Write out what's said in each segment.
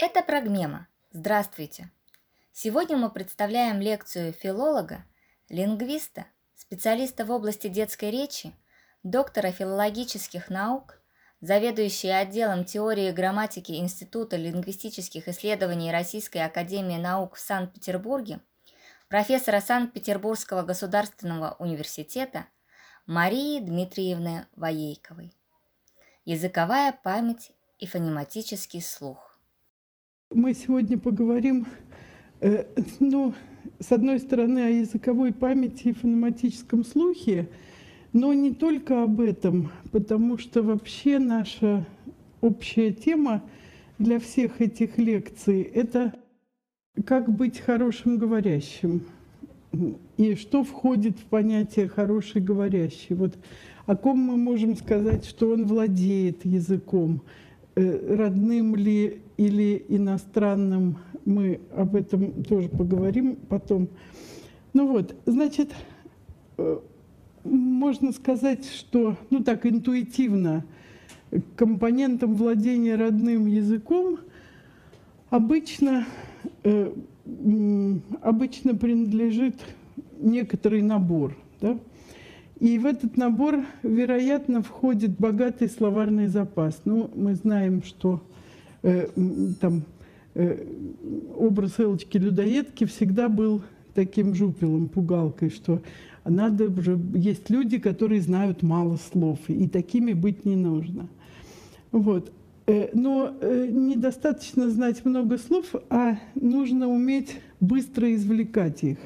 Это Прогмема. Здравствуйте! Сегодня мы представляем лекцию филолога, лингвиста, специалиста в области детской речи, доктора филологических наук, заведующей отделом теории грамматики Института лингвистических исследований Российской Академии Наук в Санкт-Петербурге, профессора Санкт-Петербургского государственного университета Марии Дмитриевны Воейковой. Языковая память и фонематический слух. Мы сегодня поговорим, э, ну, с одной стороны, о языковой памяти и фонематическом слухе, но не только об этом, потому что вообще наша общая тема для всех этих лекций – это как быть хорошим говорящим и что входит в понятие «хороший говорящий». Вот о ком мы можем сказать, что он владеет языком, родным ли или иностранным, мы об этом тоже поговорим потом. Ну вот, значит, э, можно сказать, что, ну так интуитивно, компонентом владения родным языком обычно, э, обычно принадлежит некоторый набор. Да? И в этот набор, вероятно, входит богатый словарный запас. Ну, мы знаем, что Э, там, э, образ Элочки-людоедки всегда был таким жупелом, пугалкой, что надо же, есть люди, которые знают мало слов, и такими быть не нужно. Вот. Э, но недостаточно знать много слов, а нужно уметь быстро извлекать их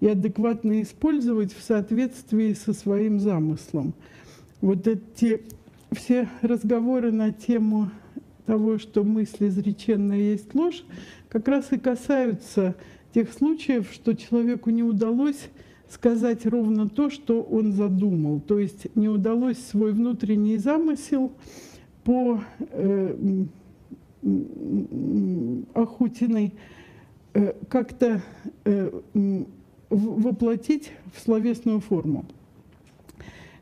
и адекватно использовать в соответствии со своим замыслом. Вот эти все разговоры на тему того, что мысль изреченная есть ложь, как раз и касаются тех случаев, что человеку не удалось сказать ровно то, что он задумал. То есть не удалось свой внутренний замысел по э, Ахутиной э, как-то э, воплотить в словесную форму.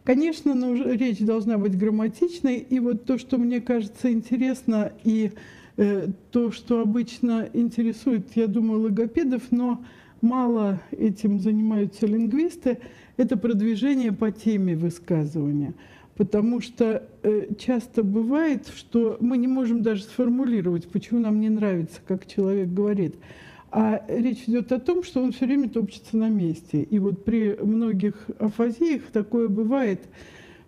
Конечно, ну, речь должна быть грамматичной, и вот то, что мне кажется интересно, и э, то, что обычно интересует, я думаю, логопедов, но мало этим занимаются лингвисты, это продвижение по теме высказывания. Потому что э, часто бывает, что мы не можем даже сформулировать, почему нам не нравится, как человек говорит. А речь идет о том, что он все время топчется на месте. И вот при многих афазиях такое бывает,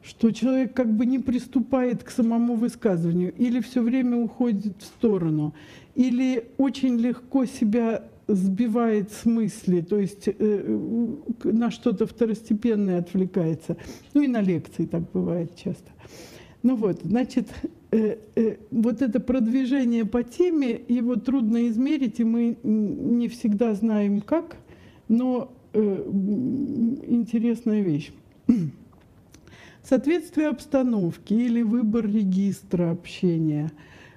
что человек как бы не приступает к самому высказыванию, или все время уходит в сторону, или очень легко себя сбивает с мысли, то есть э, на что-то второстепенное отвлекается. Ну и на лекции так бывает часто. Ну вот, значит, вот это продвижение по теме, его трудно измерить, и мы не всегда знаем как, но э, интересная вещь. Соответствие обстановки или выбор регистра общения.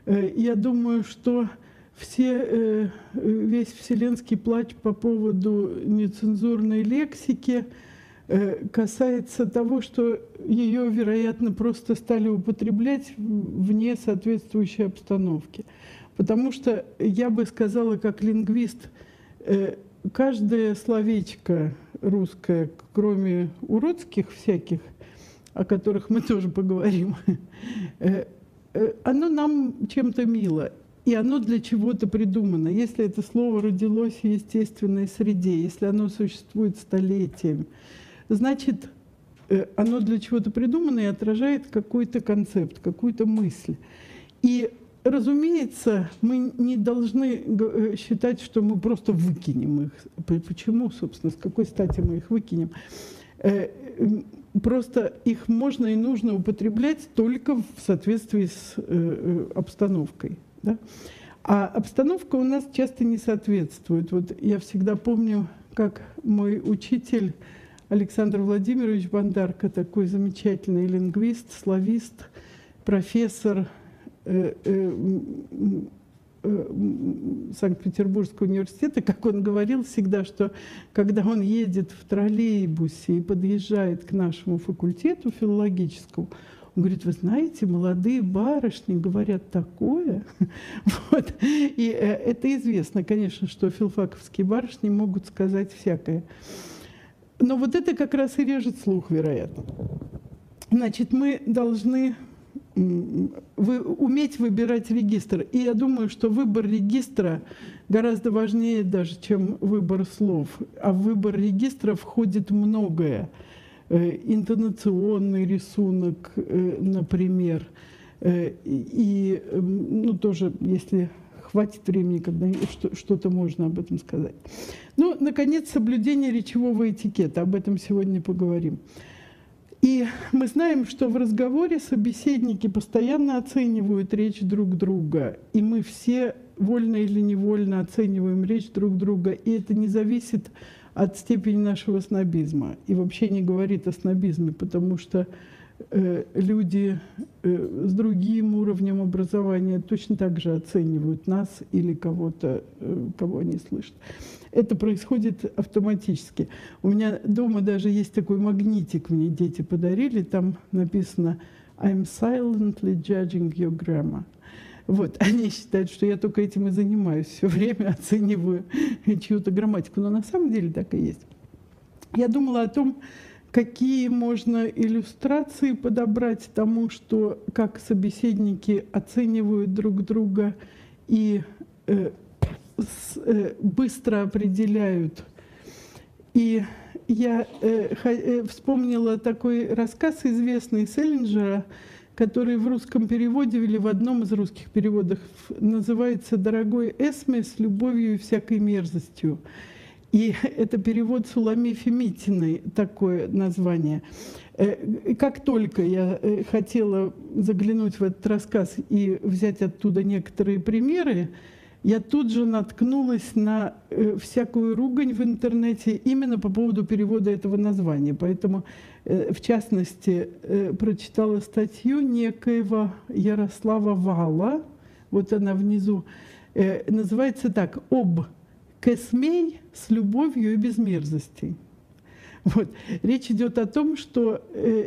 Я думаю, что все, весь вселенский плач по поводу нецензурной лексики – Э, касается того, что ее, вероятно, просто стали употреблять вне соответствующей обстановки. Потому что я бы сказала, как лингвист, э, каждое словечко русское, кроме уродских всяких, о которых мы тоже поговорим, э, оно нам чем-то мило. И оно для чего-то придумано. Если это слово родилось в естественной среде, если оно существует столетиями, значит, э, оно для чего-то придумано и отражает какой-то концепт, какую-то мысль. И, разумеется, мы не должны э, считать, что мы просто выкинем их. Почему, собственно, с какой стати мы их выкинем? Э, просто их можно и нужно употреблять только в соответствии с обстановкой. Да? А обстановка у нас часто не соответствует. Вот я всегда помню, как мой учитель Александр Владимирович Бандарко, такой замечательный лингвист, славист, профессор э, э, э, Санкт-Петербургского университета, как он говорил всегда, что когда он едет в троллейбусе и подъезжает к нашему факультету филологическому, Он говорит, вы знаете, молодые барышни говорят такое. вот. И это известно, конечно, что филфаковские барышни могут сказать всякое. Но вот это как раз и режет слух, вероятно. Значит, мы должны вы, уметь выбирать регистр. И я думаю, что выбор регистра гораздо важнее даже, чем выбор слов. А в выбор регистра входит многое. Э, интонационный рисунок, э, например. Э, и, ну, тоже, если хватит времени, когда что-то можно об этом сказать. Ну, наконец, соблюдение речевого этикета. Об этом сегодня поговорим. И мы знаем, что в разговоре собеседники постоянно оценивают речь друг друга, и мы все вольно или невольно оцениваем речь друг друга, и это не зависит от степени нашего снобизма. И вообще не говорит о снобизме, потому что люди э, с другим уровнем образования точно так же оценивают нас или кого-то, э, кого они слышат это происходит автоматически. У меня дома даже есть такой магнитик, мне дети подарили, там написано «I'm silently judging your grammar». Вот, они считают, что я только этим и занимаюсь, все время оцениваю чью-то грамматику, но на самом деле так и есть. Я думала о том, какие можно иллюстрации подобрать тому, что как собеседники оценивают друг друга и э, Э, быстро определяют. И я э, э, вспомнила такой рассказ известный Селлинджера, который в русском переводе или в одном из русских переводов называется «Дорогой Эсме с любовью и всякой мерзостью». И это перевод Сулами Фемитиной, такое название. Как только я хотела заглянуть в этот рассказ и взять оттуда некоторые примеры, я тут же наткнулась на э, всякую ругань в интернете именно по поводу перевода этого названия. Поэтому, э, в частности, э, прочитала статью некоего Ярослава Вала, вот она внизу, называется так «Об Кесмей с любовью и без мерзостей». Вот. Речь идет о том, что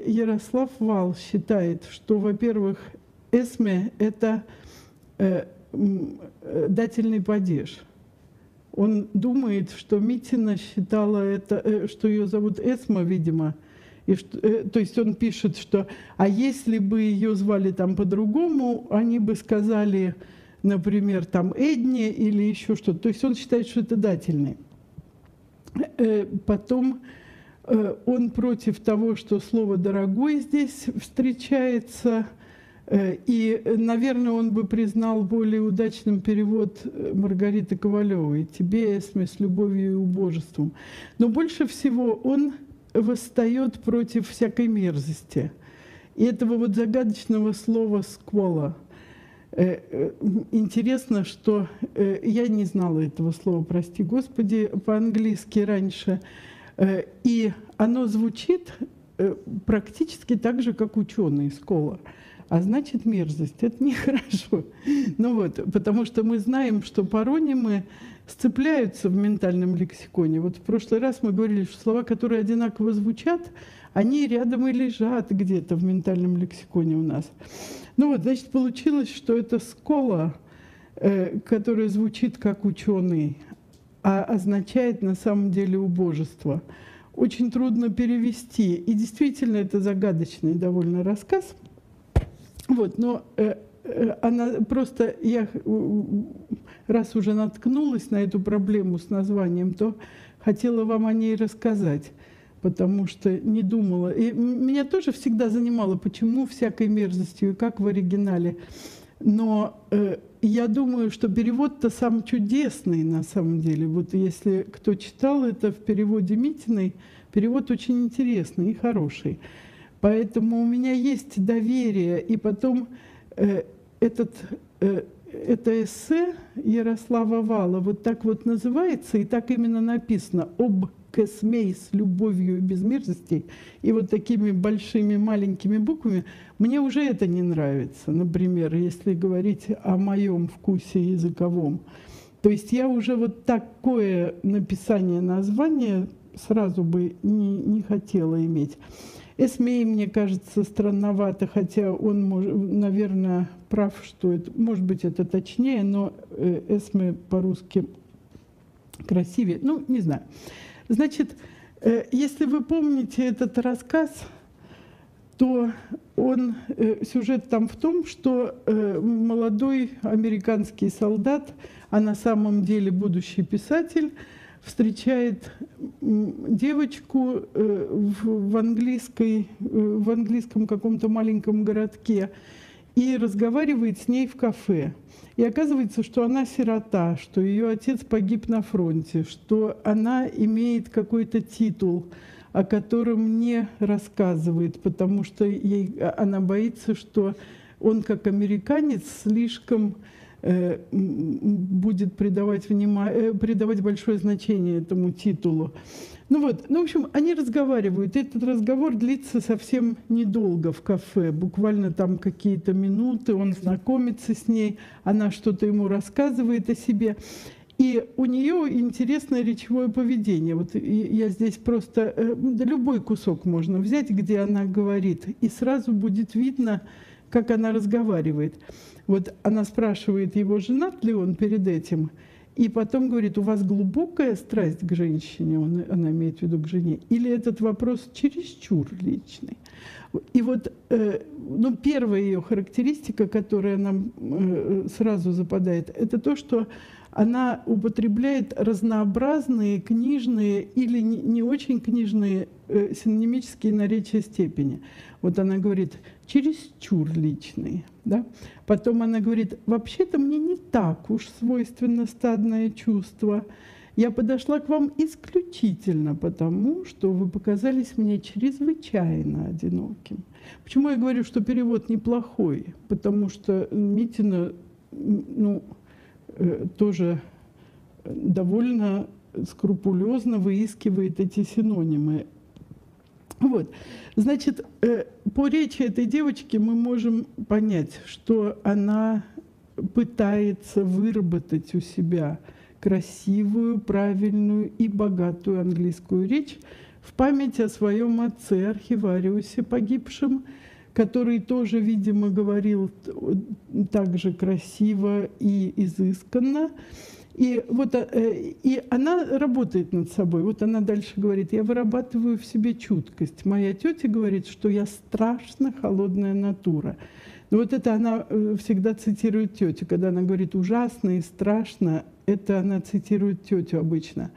Ярослав Вал считает, что, во-первых, эсме – это Э, дательный падеж. Он думает, что Митина считала это, э, что ее зовут Эсма, видимо, и что, э, то есть он пишет, что а если бы ее звали там по-другому, они бы сказали, например, там Эдни или еще что-то. То есть он считает, что это дательный. Потом он против того, что слово «дорогой» здесь встречается – Э, и, наверное, он бы признал более удачным перевод э, Маргариты Ковалевой «Тебе, Эсме, с любовью и убожеством». Но больше всего он восстает против всякой мерзости. И этого вот загадочного слова «сквола». Э, интересно, что я не знала этого слова, прости господи, по-английски раньше. И оно звучит практически так же, как ученый «скола» а значит мерзость. Это нехорошо. Ну вот, потому что мы знаем, что паронимы сцепляются в ментальном лексиконе. Вот в прошлый раз мы говорили, что слова, которые одинаково звучат, они рядом и лежат где-то в ментальном лексиконе у нас. Ну вот, значит, получилось, что это скола, э, которая звучит как ученый, а означает на самом деле убожество. Очень трудно перевести. И действительно, это загадочный довольно рассказ – вот, но э, э, она просто, я раз уже наткнулась на эту проблему с названием, то хотела вам о ней рассказать, потому что не думала. И меня тоже всегда занимало, почему всякой мерзостью и как в оригинале. Но э, я думаю, что перевод-то сам чудесный на самом деле. Вот если кто читал это в переводе Митиной, перевод очень интересный и хороший. Поэтому у меня есть доверие. И потом э, этот, э, это эссе Ярослава Вала вот так вот называется, и так именно написано «Об Кэсмей с любовью и без мерзостей». И вот такими большими маленькими буквами. Мне уже это не нравится, например, если говорить о моем вкусе языковом. То есть я уже вот такое написание названия сразу бы не, не хотела иметь. Эсмей, мне кажется, странновато, хотя он, наверное, прав, что это, может быть, это точнее, но э, Эсме по-русски красивее. Ну, не знаю. Значит, э, если вы помните этот рассказ, то он, э, сюжет там в том, что молодой американский солдат, а на самом деле будущий писатель, встречает девочку э, в, английской, э, в английском каком-то маленьком городке и разговаривает с ней в кафе. И оказывается, что она сирота, что ее отец погиб на фронте, что она имеет какой-то титул, о котором не рассказывает, потому что ей, она боится, что он как американец слишком Э, будет придавать, внимание, э, придавать большое значение этому титулу. Ну вот, ну, в общем, они разговаривают. Этот разговор длится совсем недолго в кафе, буквально там какие-то минуты, он знакомится с ней, она что-то ему рассказывает о себе. И у нее интересное речевое поведение. Вот я здесь просто... Э, любой кусок можно взять, где она говорит, и сразу будет видно, как она разговаривает. Вот она спрашивает его, женат ли он перед этим, и потом говорит, у вас глубокая страсть к женщине, он, она имеет в виду к жене, или этот вопрос чересчур личный. И вот э, ну, первая ее характеристика, которая нам э, сразу западает, это то, что она употребляет разнообразные книжные или не очень книжные э, синонимические наречия степени. Вот она говорит, чересчур личные. Да? Потом она говорит, вообще-то мне не так уж свойственно стадное чувство. Я подошла к вам исключительно потому, что вы показались мне чрезвычайно одиноким. Почему я говорю, что перевод неплохой? Потому что Митина ну, э, тоже довольно скрупулезно выискивает эти синонимы. Вот. Значит, э, по речи этой девочки мы можем понять, что она пытается выработать у себя красивую, правильную и богатую английскую речь в память о своем отце, архивариусе погибшем, который тоже, видимо, говорил так же красиво и изысканно. И, вот, э, и она работает над собой. Вот она дальше говорит, я вырабатываю в себе чуткость. Моя тетя говорит, что я страшно холодная натура. Но вот это она э, всегда цитирует тетю. Когда она говорит ужасно и страшно, это она цитирует тетю обычно.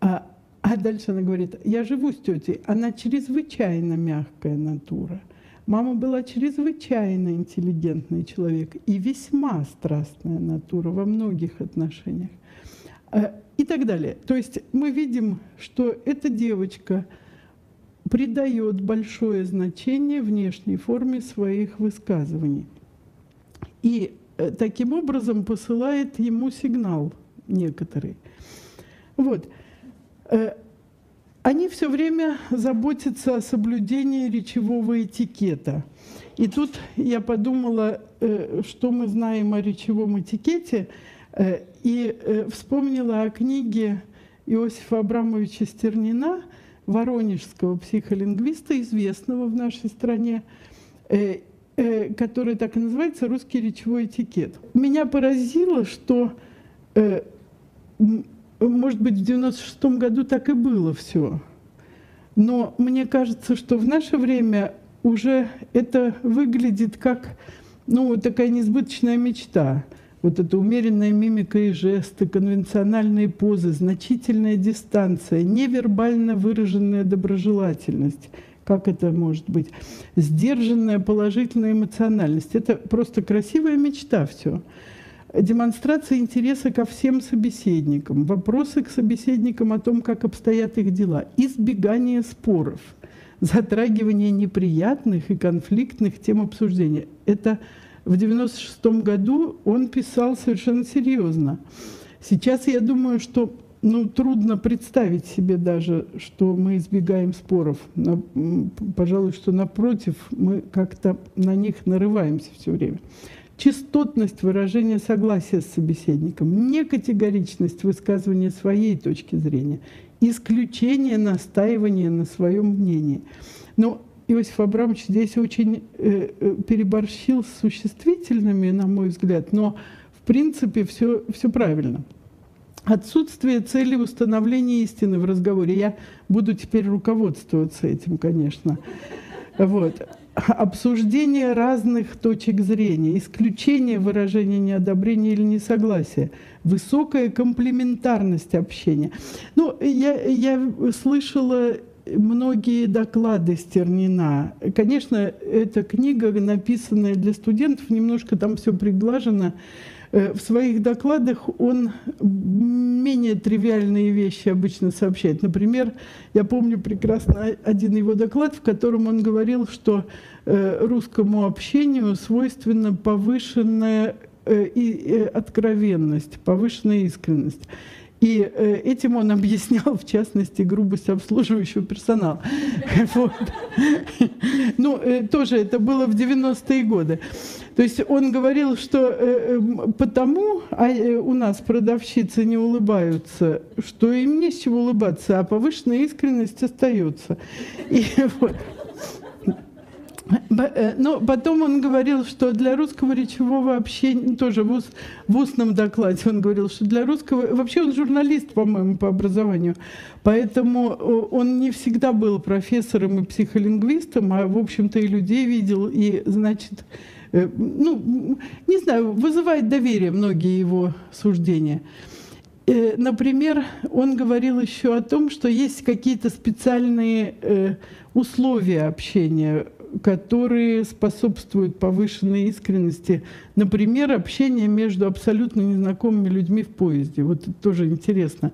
А, а дальше она говорит, я живу с тетей, она чрезвычайно мягкая натура. Мама была чрезвычайно интеллигентный человек и весьма страстная натура во многих отношениях. Э, и так далее. То есть мы видим, что эта девочка придает большое значение внешней форме своих высказываний. И э, таким образом посылает ему сигнал некоторый. Вот. Они все время заботятся о соблюдении речевого этикета. И тут я подумала, э, что мы знаем о речевом этикете, э, и э, вспомнила о книге Иосифа Абрамовича Стернина, воронежского психолингвиста, известного в нашей стране, который так и называется «Русский речевой этикет». Меня поразило, что может быть, в 96 году так и было все. Но мне кажется, что в наше время уже это выглядит как ну, такая несбыточная мечта. Вот эта умеренная мимика и жесты, конвенциональные позы, значительная дистанция, невербально выраженная доброжелательность. Как это может быть? Сдержанная положительная эмоциональность. Это просто красивая мечта все демонстрация интереса ко всем собеседникам, вопросы к собеседникам о том, как обстоят их дела, избегание споров, затрагивание неприятных и конфликтных тем обсуждения. Это в 96 году он писал совершенно серьезно. Сейчас я думаю, что ну, трудно представить себе даже, что мы избегаем споров. Но, пожалуй, что напротив, мы как-то на них нарываемся все время частотность выражения согласия с собеседником, некатегоричность высказывания своей точки зрения, исключение настаивания на своем мнении. Но Иосиф Абрамович здесь очень э, э, переборщил с существительными, на мой взгляд, но в принципе все, все правильно. Отсутствие цели установления истины в разговоре. Я буду теперь руководствоваться этим, конечно. Вот обсуждение разных точек зрения, исключение выражения неодобрения или несогласия, высокая комплементарность общения. Ну, я, я слышала многие доклады Стернина. Конечно, эта книга, написанная для студентов, немножко там все приглажено. Э, в своих докладах он менее тривиальные вещи обычно сообщает. Например, я помню прекрасно один его доклад, в котором он говорил, что э, русскому общению свойственна повышенная э, откровенность, повышенная искренность. И этим он объяснял, в частности, грубость обслуживающего персонала. Ну, тоже это было в 90-е годы. То есть он говорил, что э, эм, потому а э, у нас продавщицы не улыбаются, что им не с чего улыбаться, а повышенная искренность остается. И вот. Э, но потом он говорил, что для русского речевого общения, тоже в, ус, в устном докладе он говорил, что для русского, вообще он журналист, по-моему, по образованию, поэтому он не всегда был профессором и психолингвистом, а, в общем-то, и людей видел, и, значит, Э, ну, не знаю, вызывает доверие многие его суждения. Э, например, он говорил еще о том, что есть какие-то специальные э, условия общения, которые способствуют повышенной искренности. Например, общение между абсолютно незнакомыми людьми в поезде. Вот это тоже интересно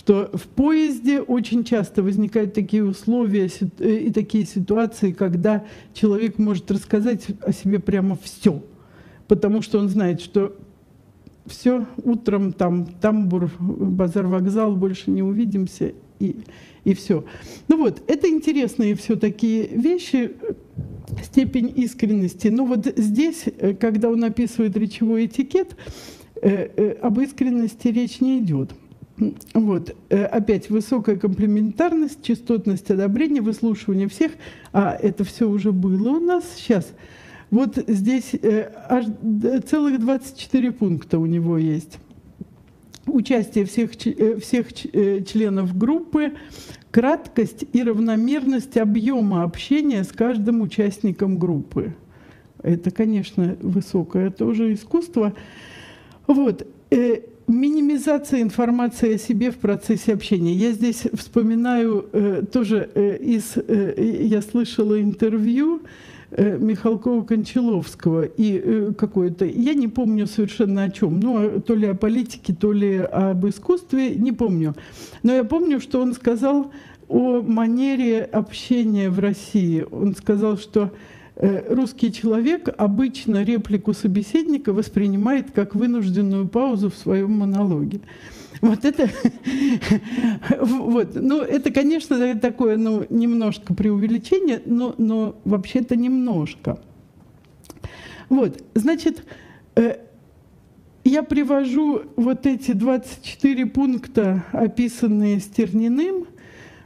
что в поезде очень часто возникают такие условия э, и такие ситуации, когда человек может рассказать о себе прямо все, потому что он знает, что все, утром там тамбур, базар, вокзал, больше не увидимся, и, и все. Ну вот, это интересные все такие вещи, степень искренности. Но вот здесь, э, когда он описывает речевой этикет, э, об искренности речь не идет. Вот. Э, опять высокая комплементарность, частотность одобрения, выслушивание всех. А это все уже было у нас. Сейчас. Вот здесь э, аж целых 24 пункта у него есть. Участие всех, э, всех членов группы, краткость и равномерность объема общения с каждым участником группы. Это, конечно, высокое тоже искусство. Вот. Минимизация информации о себе в процессе общения. Я здесь вспоминаю э, тоже э, из, э, я слышала интервью э, Михалкова-Кончаловского и э, какое-то, я не помню совершенно о чем, ну, то ли о политике, то ли об искусстве, не помню. Но я помню, что он сказал о манере общения в России. Он сказал, что русский человек обычно реплику собеседника воспринимает как вынужденную паузу в своем монологе. Вот это, вот, ну, это, конечно, такое, ну, немножко преувеличение, но, но вообще-то немножко. Вот, значит, э, я привожу вот эти 24 пункта, описанные Стерниным,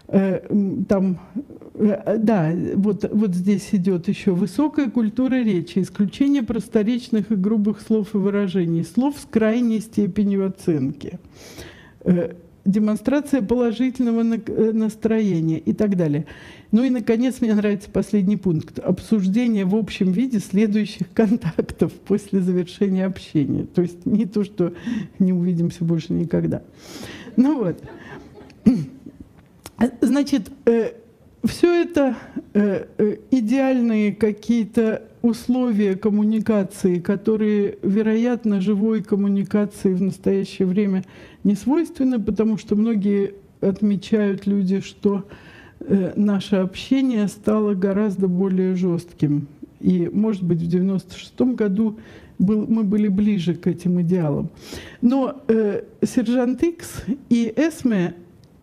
Э, там, э, да, вот, вот здесь идет еще высокая культура речи, исключение просторечных и грубых слов и выражений, слов с крайней степенью оценки, э, демонстрация положительного настроения и так далее. Ну и, наконец, мне нравится последний пункт. Обсуждение в общем виде следующих контактов после завершения общения. То есть не то, что не увидимся больше никогда. Ну вот. Значит, э, все это э, э, идеальные какие-то условия коммуникации, которые, вероятно, живой коммуникации в настоящее время не свойственны, потому что многие отмечают люди, что наше общение стало гораздо более жестким. И, может быть, в 96 году был, мы были ближе к этим идеалам. Но э, сержант Икс и Эсме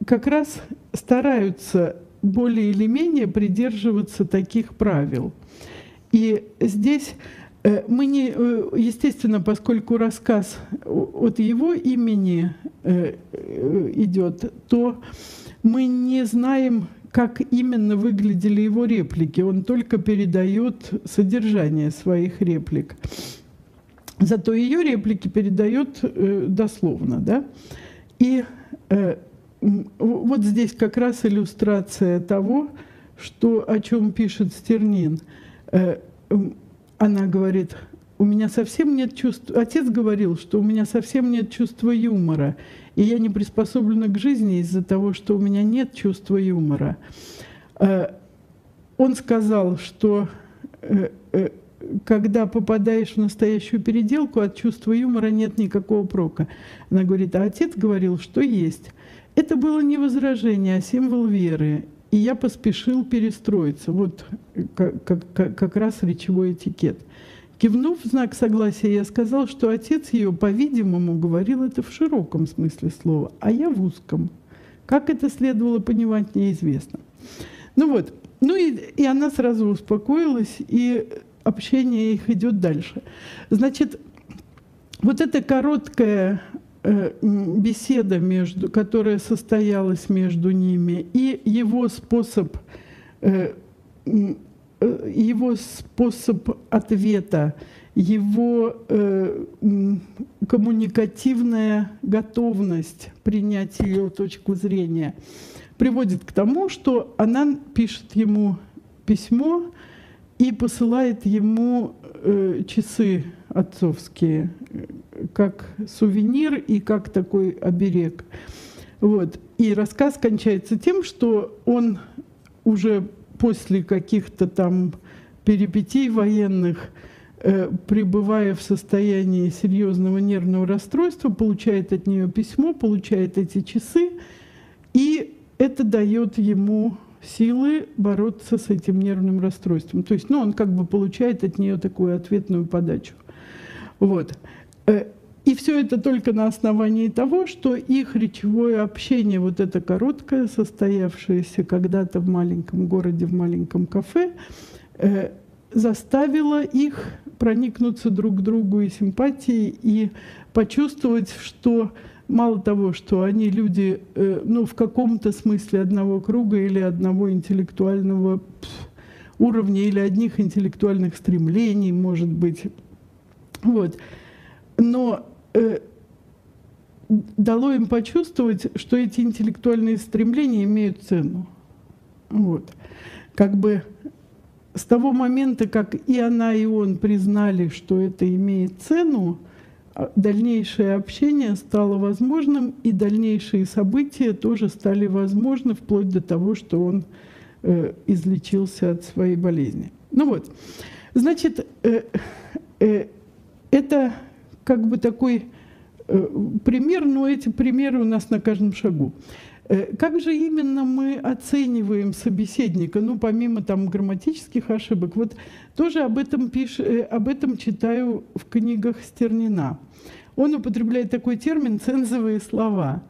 как раз стараются более или менее придерживаться таких правил. И здесь э, мы не, э, естественно, поскольку рассказ от его имени э, идет, то мы не знаем, как именно выглядели его реплики. Он только передает содержание своих реплик. Зато ее реплики передает дословно. Да? И вот здесь как раз иллюстрация того, что, о чем пишет Стернин. Э, она говорит, у меня совсем нет чувств... Отец говорил, что у меня совсем нет чувства юмора, и я не приспособлена к жизни из-за того, что у меня нет чувства юмора. Э, он сказал, что э, когда попадаешь в настоящую переделку, от чувства юмора нет никакого прока. Она говорит, а отец говорил, что есть. Это было не возражение, а символ веры. И я поспешил перестроиться. Вот как, как, как раз речевой этикет. Кивнув в знак согласия, я сказал, что отец ее, по-видимому, говорил это в широком смысле слова, а я в узком. Как это следовало понимать, неизвестно. Ну вот, ну и, и она сразу успокоилась, и общение их идет дальше. Значит, вот эта короткая э, беседа, между, которая состоялась между ними, и его способ э, Э, его способ ответа, его э, коммуникативная готовность принять ее точку зрения приводит к тому, что она пишет ему письмо и посылает ему э, часы отцовские как сувенир и как такой оберег. Вот. И рассказ кончается тем, что он уже после каких-то там перипетий военных, э, пребывая в состоянии серьезного нервного расстройства, получает от нее письмо, получает эти часы, и это дает ему силы бороться с этим нервным расстройством. То есть, ну, он как бы получает от нее такую ответную подачу. Вот. Э, и все это только на основании того, что их речевое общение, вот это короткое, состоявшееся когда-то в маленьком городе, в маленьком кафе, э, заставило их проникнуться друг к другу и симпатией, и почувствовать, что мало того, что они люди, э, ну, в каком-то смысле одного круга или одного интеллектуального уровня, или одних интеллектуальных стремлений, может быть. Вот. Но э, дало им почувствовать, что эти интеллектуальные стремления имеют цену. Вот. Как бы с того момента, как и она, и он признали, что это имеет цену, а, дальнейшее общение стало возможным, и дальнейшие события тоже стали возможны, вплоть до того, что он э, излечился от своей болезни. Ну вот, значит, э, э, это как бы такой э, пример, но эти примеры у нас на каждом шагу. Э, как же именно мы оцениваем собеседника, ну, помимо там грамматических ошибок? Вот тоже об этом, пиш, э, об этом читаю в книгах Стернина. Он употребляет такой термин «цензовые слова».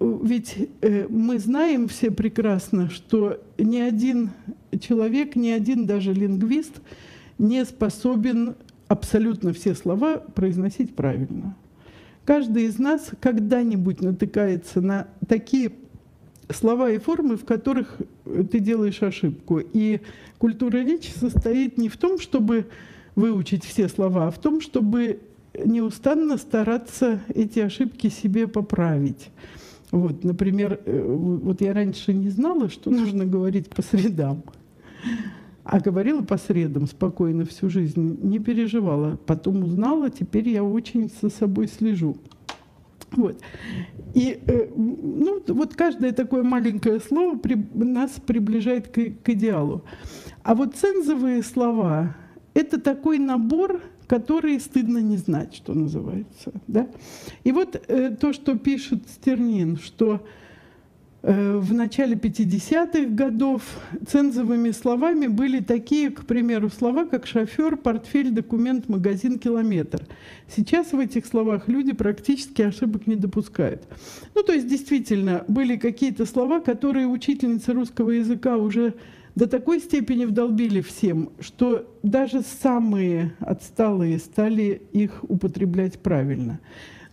Ведь мы знаем все прекрасно, что ни один человек, ни один даже лингвист не способен абсолютно все слова произносить правильно. Каждый из нас когда-нибудь натыкается на такие слова и формы, в которых ты делаешь ошибку. И культура речи состоит не в том, чтобы выучить все слова, а в том, чтобы неустанно стараться эти ошибки себе поправить. Вот, например, э, вот я раньше не знала, что нужно говорить по средам. А говорила по средам спокойно всю жизнь, не переживала. Потом узнала, теперь я очень за собой слежу. Вот. И э, ну, вот каждое такое маленькое слово при, нас приближает к, к идеалу. А вот цензовые слова – это такой набор, который стыдно не знать, что называется. Да? И вот э, то, что пишет Стернин, что в начале 50-х годов цензовыми словами были такие, к примеру, слова, как шофер, портфель, документ, магазин, километр. Сейчас в этих словах люди практически ошибок не допускают. Ну, то есть, действительно, были какие-то слова, которые учительницы русского языка уже до такой степени вдолбили всем, что даже самые отсталые стали их употреблять правильно.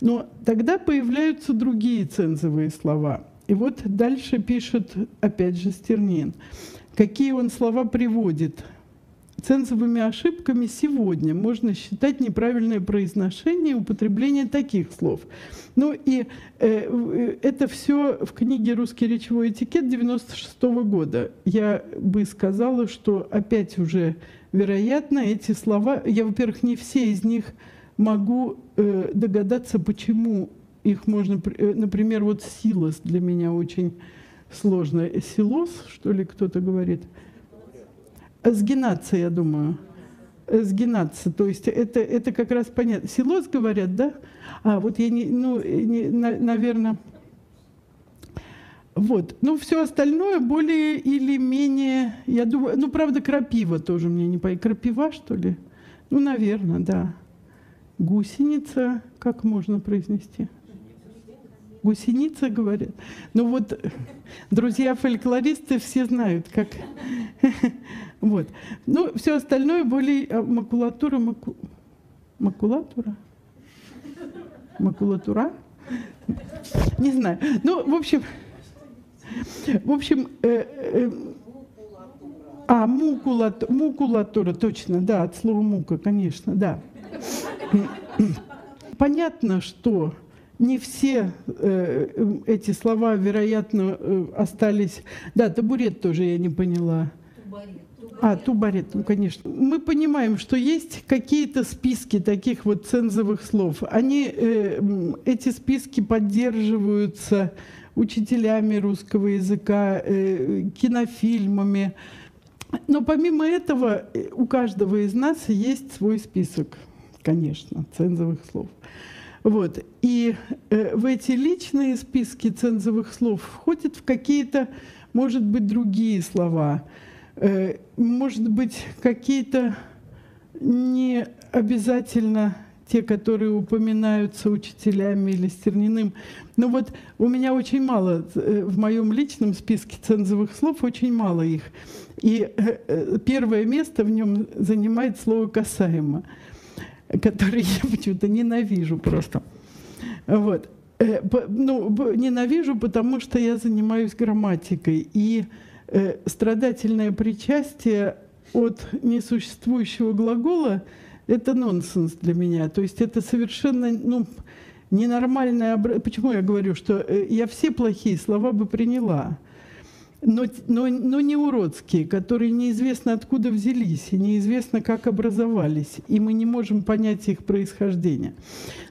Но тогда появляются другие цензовые слова – И вот дальше пишет, опять же, Стернин, какие он слова приводит. Цензовыми ошибками сегодня можно считать неправильное произношение и употребление таких слов. Ну и э, это все в книге «Русский речевой этикет» 96 года. Я бы сказала, что опять уже, вероятно, эти слова, я, во-первых, не все из них могу э, догадаться, почему их можно, э, например, вот силос для меня очень сложно. Силос, что ли, кто-то говорит? Сгинаться, я думаю. Сгинаться, то есть это, это как раз понятно. Силос говорят, да? А, вот я не, ну, не, на, наверное... Вот. Ну, все остальное более или менее, я думаю, ну, правда, крапива тоже мне не понятно. Крапива, что ли? Ну, наверное, да. Гусеница, как можно произнести? Гусеница, говорят. Ну вот, друзья-фольклористы все знают, как... Вот. Ну, все остальное более а, макулатура, маку... макулатура? Макулатура? Не знаю. Ну, в общем, в общем, э, э, а, мукулатура, мукулатура, точно, да, от слова мука, конечно, да. Понятно, что не все э, эти слова, вероятно, э, остались. Да, табурет тоже я не поняла. А, тубарет, ну, конечно. Мы понимаем, что есть какие-то списки таких вот цензовых слов. Они, э, эти списки поддерживаются учителями русского языка, э, кинофильмами. Но помимо этого, э, у каждого из нас есть свой список, конечно, цензовых слов. Вот. И э, в эти личные списки цензовых слов входят в какие-то, может быть, другие слова, э, может быть, какие-то не обязательно те, которые упоминаются учителями или Стерниным. Но вот у меня очень мало, э, в моем личном списке цензовых слов очень мало их. И э, э, первое место в нем занимает слово «касаемо» который я почему-то ненавижу просто. Вот. Э, ну, ненавижу, потому что я занимаюсь грамматикой. И э, страдательное причастие от несуществующего глагола – это нонсенс для меня. То есть это совершенно ну, ненормальное... Почему я говорю, что э, я все плохие слова бы приняла – но, но, но не уродские, которые неизвестно откуда взялись и неизвестно как образовались, и мы не можем понять их происхождение.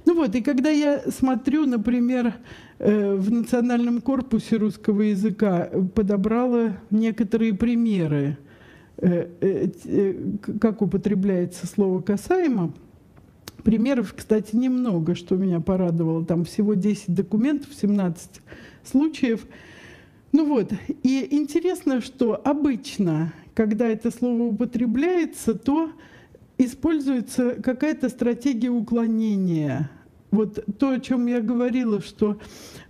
Ну вот, и когда я смотрю, например, э, в национальном корпусе русского языка подобрала некоторые примеры, э, э, как употребляется слово «касаемо», Примеров, кстати, немного, что меня порадовало. Там всего 10 документов, 17 случаев – ну вот, и интересно, что обычно, когда это слово употребляется, то используется какая-то стратегия уклонения. Вот то, о чем я говорила, что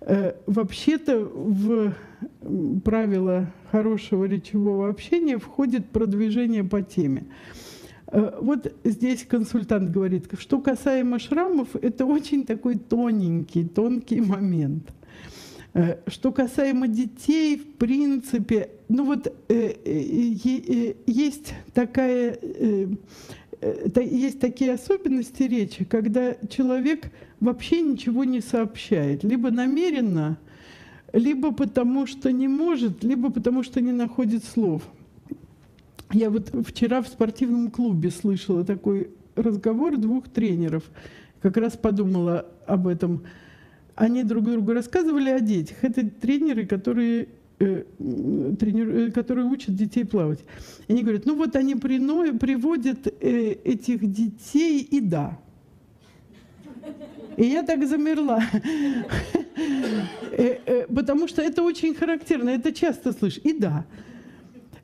э, вообще-то в правила хорошего речевого общения входит продвижение по теме. Э, вот здесь консультант говорит, что касаемо шрамов, это очень такой тоненький, тонкий момент – что касаемо детей, в принципе, ну вот э, э, есть такая, есть такие особенности речи, когда человек вообще ничего не сообщает, либо намеренно, либо потому что не может, либо потому что не находит слов. Я вот вчера в спортивном клубе слышала такой разговор двух тренеров, как раз подумала об этом – они друг другу рассказывали о детях. Это тренеры, которые э, тренер, э, которые учат детей плавать. И они говорят, ну вот они прино, приводят э, этих детей и да. И я так замерла. Потому что это очень характерно, это часто слышишь. И да.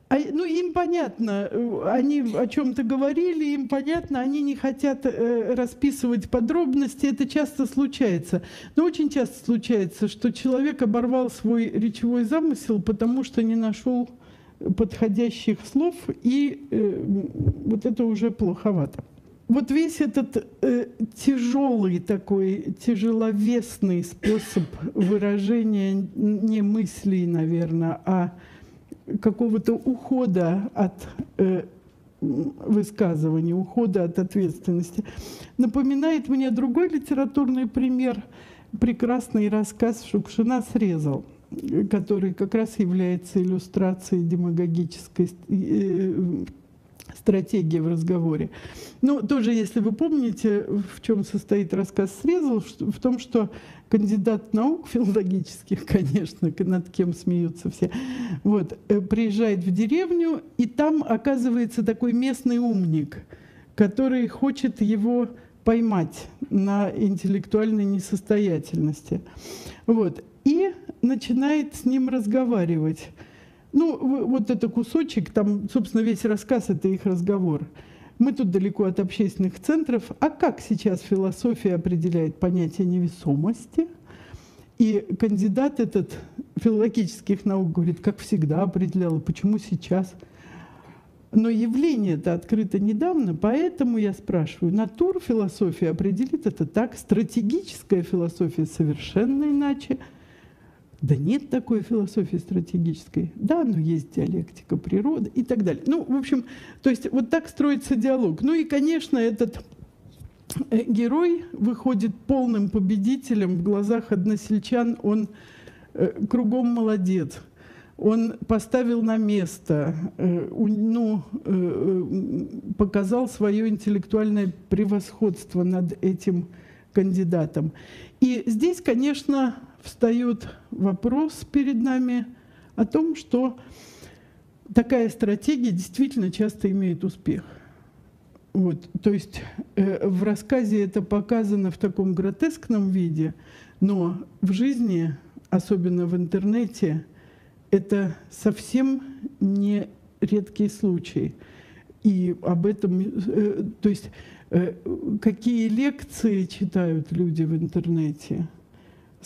А, ну, им понятно, они о чем-то говорили, им понятно, они не хотят э, расписывать подробности, это часто случается. Но очень часто случается, что человек оборвал свой речевой замысел, потому что не нашел подходящих слов, и э, вот это уже плоховато. вот весь этот э, тяжелый такой, тяжеловесный способ выражения не мыслей, наверное, а какого-то ухода от э, высказывания, ухода от ответственности, напоминает мне другой литературный пример, прекрасный рассказ Шукшина «Срезал», который как раз является иллюстрацией демагогической стратегии в разговоре. Ну, тоже, если вы помните, в чем состоит рассказ «Срезал», в том, что кандидат наук филологических, конечно, над кем смеются все, вот, э, приезжает в деревню, и там оказывается такой местный умник, который хочет его поймать на интеллектуальной несостоятельности. Вот. И начинает с ним разговаривать. Ну, вот это кусочек, там, собственно, весь рассказ — это их разговор. Мы тут далеко от общественных центров. А как сейчас философия определяет понятие невесомости? И кандидат этот филологических наук говорит, как всегда определяла, почему сейчас? Но явление это открыто недавно, поэтому я спрашиваю, натур философия определит это так, стратегическая философия совершенно иначе – да нет такой философии стратегической. Да, но есть диалектика природы и так далее. Ну, в общем, то есть вот так строится диалог. Ну и, конечно, этот э, герой выходит полным победителем в глазах односельчан. Он э, кругом молодец. Он поставил на место, э, ну, показал свое интеллектуальное превосходство над этим кандидатом. И здесь, конечно, встает вопрос перед нами о том, что такая стратегия действительно часто имеет успех. Вот, то есть э, в рассказе это показано в таком гротескном виде, но в жизни, особенно в интернете, это совсем не редкий случай. И об этом, э, то есть э, какие лекции читают люди в интернете –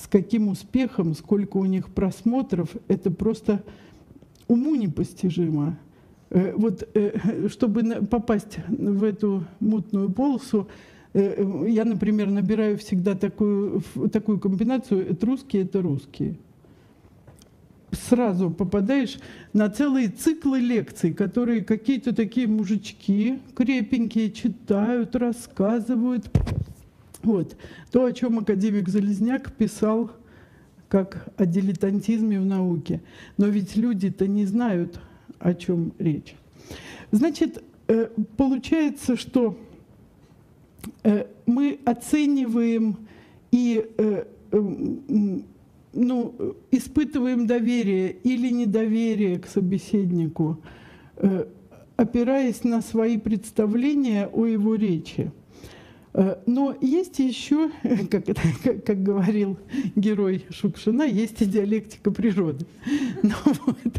с каким успехом, сколько у них просмотров, это просто уму непостижимо. Э, вот э, чтобы попасть в эту мутную полосу, э, я, например, набираю всегда такую, такую комбинацию «это русские, это русские». Сразу попадаешь на целые циклы лекций, которые какие-то такие мужички крепенькие читают, рассказывают, вот. То, о чем академик Залезняк писал как о дилетантизме в науке. Но ведь люди-то не знают, о чем речь. Значит, э, получается, что э, мы оцениваем и э, ну, испытываем доверие или недоверие к собеседнику, опираясь на свои представления о его речи. Э, но есть еще, как, как, говорил герой Шукшина, есть и диалектика природы. Ну, вот.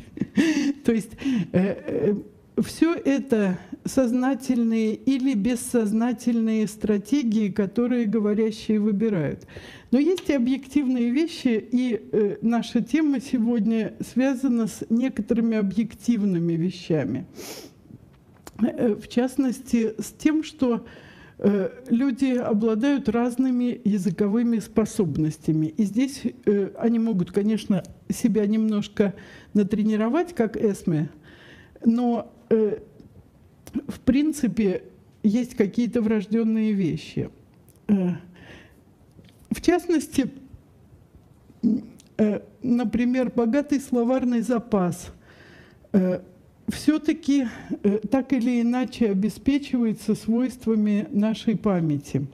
То есть э, э, все это сознательные или бессознательные стратегии, которые говорящие выбирают. Но есть и объективные вещи, и э, наша тема сегодня связана с некоторыми объективными вещами. Э, в частности, с тем, что люди обладают разными языковыми способностями. И здесь э, они могут, конечно, себя немножко натренировать, как Эсме, но э, в принципе есть какие-то врожденные вещи. В частности, например, богатый словарный запас все-таки э, так или иначе обеспечивается свойствами нашей памяти.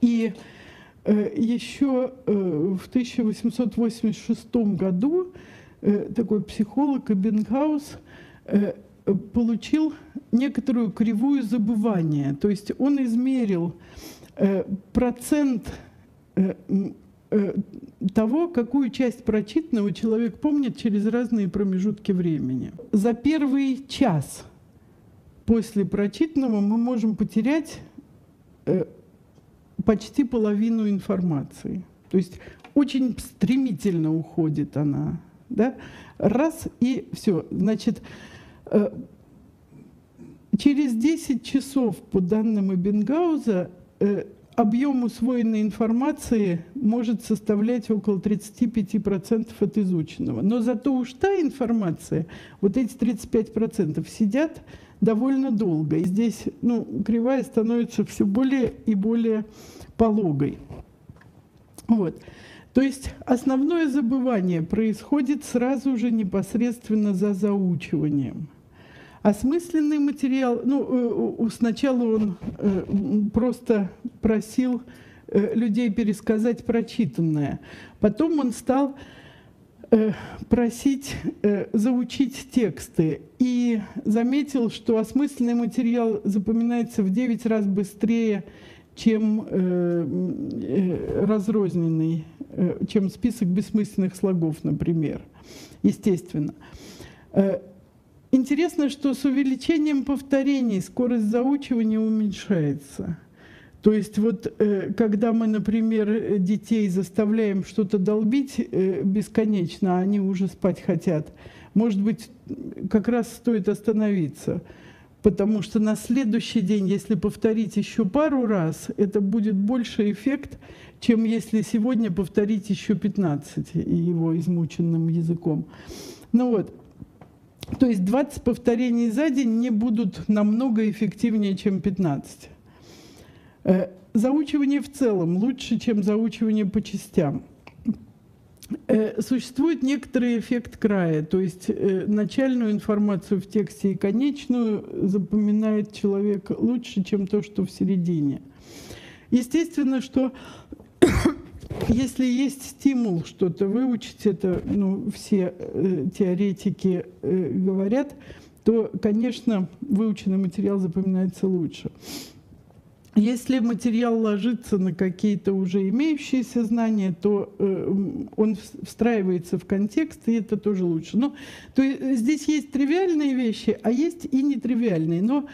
И э, еще э, в 1886 году такой психолог Эббингhaus получил некоторую кривую забывания. То есть он измерил процент того, какую часть прочитанного человек помнит через разные промежутки времени. За первый час после прочитанного мы можем потерять э, почти половину информации. То есть очень стремительно уходит она. Да? Раз и все. Значит, э, через 10 часов, по данным Эббингауза, э, объем усвоенной информации может составлять около 35% от изученного. Но зато уж та информация, вот эти 35% сидят довольно долго. И здесь ну, кривая становится все более и более пологой. Вот. То есть основное забывание происходит сразу же непосредственно за заучиванием. Осмысленный материал, ну, э, сначала он э, просто просил э, людей пересказать прочитанное, потом он стал просить заучить тексты. И заметил, что осмысленный материал запоминается в 9 раз быстрее, чем разрозненный, чем список бессмысленных слогов, например, естественно. Интересно, что с увеличением повторений скорость заучивания уменьшается. То есть вот э, когда мы, например, детей заставляем что-то долбить э, бесконечно, а они уже спать хотят, может быть, как раз стоит остановиться. Потому что на следующий день, если повторить еще пару раз, это будет больше эффект, чем если сегодня повторить еще 15 его измученным языком. Ну вот, то есть 20 повторений за день не будут намного эффективнее, чем 15. Э, заучивание в целом лучше, чем заучивание по частям. Э, существует некоторый эффект края, то есть э, начальную информацию в тексте и конечную запоминает человек лучше, чем то, что в середине. Естественно, что если есть стимул что-то выучить, это ну, все э, теоретики э, говорят, то, конечно, выученный материал запоминается лучше. Если материал ложится на какие-то уже имеющиеся знания, то э, он встраивается в контекст, и это тоже лучше. Но то есть, здесь есть тривиальные вещи, а есть и нетривиальные. Но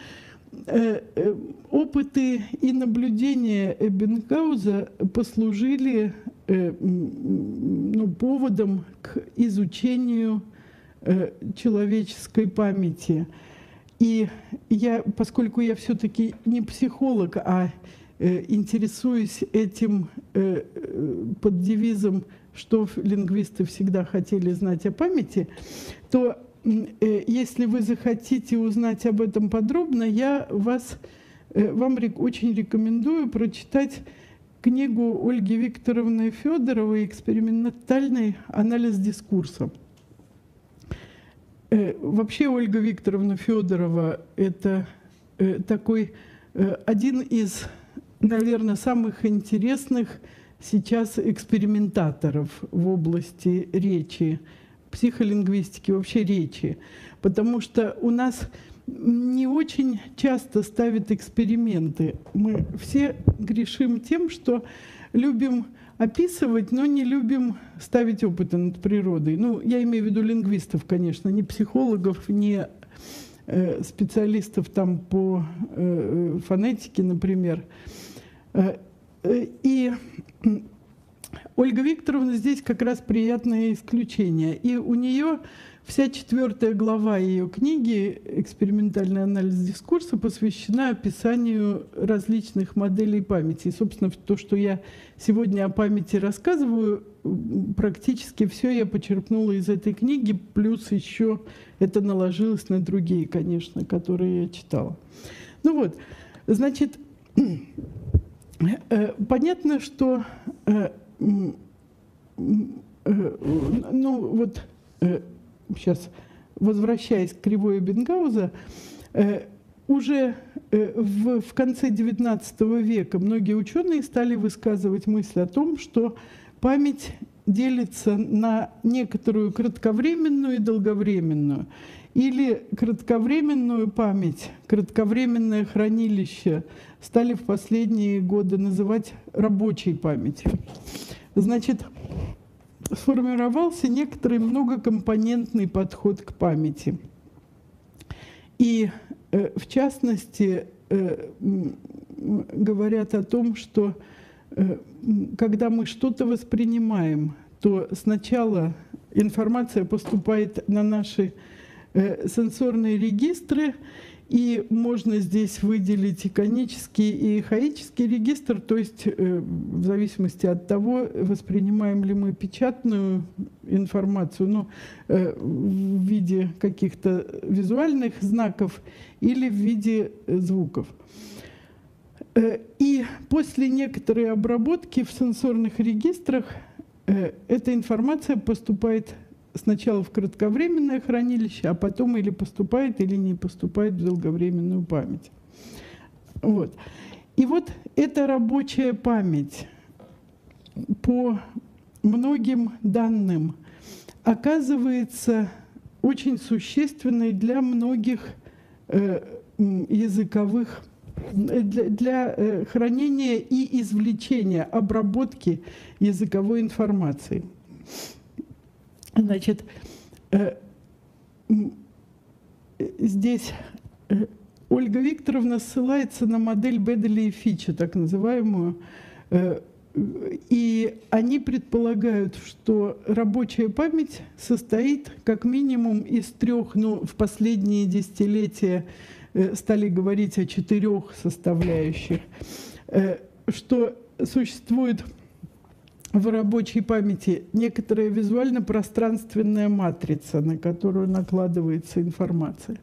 опыты и наблюдения Эббенгауза послужили э, ну, поводом к изучению человеческой памяти. И я, поскольку я все-таки не психолог, а интересуюсь этим под девизом, что лингвисты всегда хотели знать о памяти, то Э, если вы захотите узнать об этом подробно, я вас, э, вам очень рекомендую прочитать книгу Ольги Викторовны Федоровой «Экспериментальный анализ дискурса». Э, вообще Ольга Викторовна Федорова – это такой один из, наверное, самых интересных сейчас экспериментаторов в области речи психолингвистики, вообще речи. Потому что у нас не очень часто ставят эксперименты. Мы все грешим тем, что любим описывать, но не любим ставить опыты над природой. Ну, я имею в виду лингвистов, конечно, не психологов, не э, специалистов там по э, фонетике, например. Э, э и Ольга Викторовна здесь как раз приятное исключение. И у нее вся четвертая глава ее книги «Экспериментальный анализ дискурса» посвящена описанию различных моделей памяти. И, собственно, то, что я сегодня о памяти рассказываю, практически все я почерпнула из этой книги, плюс еще это наложилось на другие, конечно, которые я читала. Ну вот, значит, э, понятно, что э, Э, ну вот сейчас э, возвращаясь к кривой Бенгауза, э, уже в, в конце XIX века многие ученые стали высказывать мысль о том, что память делится на некоторую кратковременную и долговременную. Или кратковременную память, кратковременное хранилище стали в последние годы называть рабочей памятью. Значит, сформировался некоторый многокомпонентный подход к памяти. И э, в частности э, говорят о том, что э, когда мы что-то воспринимаем, то сначала информация поступает на наши сенсорные регистры, И можно здесь выделить иконический и хаический регистр, то есть э, в зависимости от того, воспринимаем ли мы печатную информацию ну, э, в виде каких-то визуальных знаков или в виде звуков. И после некоторой обработки в сенсорных регистрах эта информация поступает сначала в кратковременное хранилище, а потом или поступает, или не поступает в долговременную память. Вот. И вот эта рабочая память по многим данным оказывается очень существенной для многих э, языковых для, для э, хранения и извлечения, обработки языковой информации. Значит, э, здесь э, Ольга Викторовна ссылается на модель Бедели и Фича, так называемую, э, и они предполагают, что рабочая память состоит как минимум из трех, ну, в последние десятилетия стали говорить о четырех составляющих, что существует в рабочей памяти некоторая визуально-пространственная матрица, на которую накладывается информация.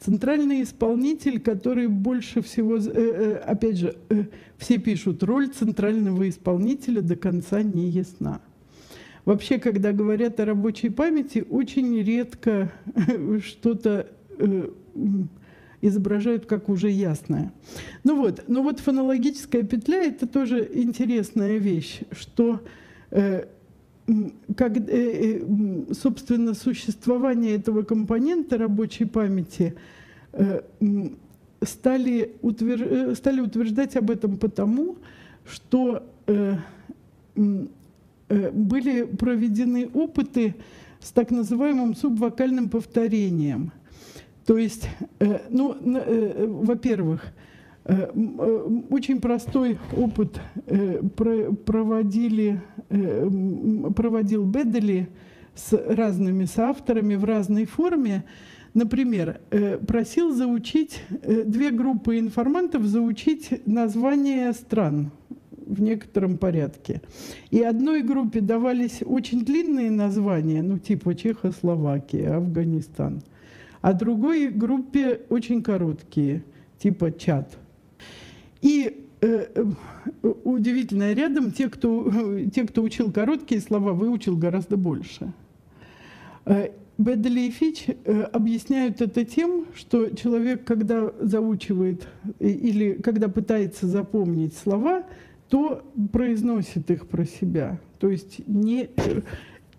Центральный исполнитель, который больше всего, э, э, опять же, э, все пишут, роль центрального исполнителя до конца не ясна. Вообще, когда говорят о рабочей памяти, очень редко что-то изображают как уже ясное. Ну вот, ну вот фонологическая петля – это тоже интересная вещь, что э, как, э, э, собственно, существование этого компонента рабочей памяти э, стали, утвер... Э, стали утверждать об этом потому, что э, э, были проведены опыты с так называемым субвокальным повторением – то есть, э, ну, э, во-первых, э, очень простой опыт проводили, проводил Бедели с разными соавторами в разной форме. Например, просил заучить две группы информантов заучить названия стран в некотором порядке. И одной группе давались очень длинные названия, ну типа Чехословакия, Афганистан – а другой группе очень короткие, типа чат. И э, э, удивительно, рядом те кто, те, кто учил короткие слова, выучил гораздо больше. Э, Бедли и Фич э, объясняют это тем, что человек, когда заучивает или когда пытается запомнить слова, то произносит их про себя. То есть не,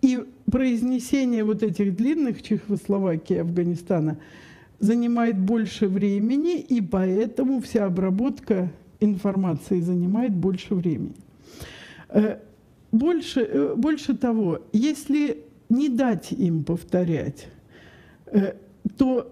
и произнесение вот этих длинных Чехословакии, Афганистана занимает больше времени, и поэтому вся обработка информации занимает больше времени. Э, больше, э, больше того, если не дать им повторять, э, то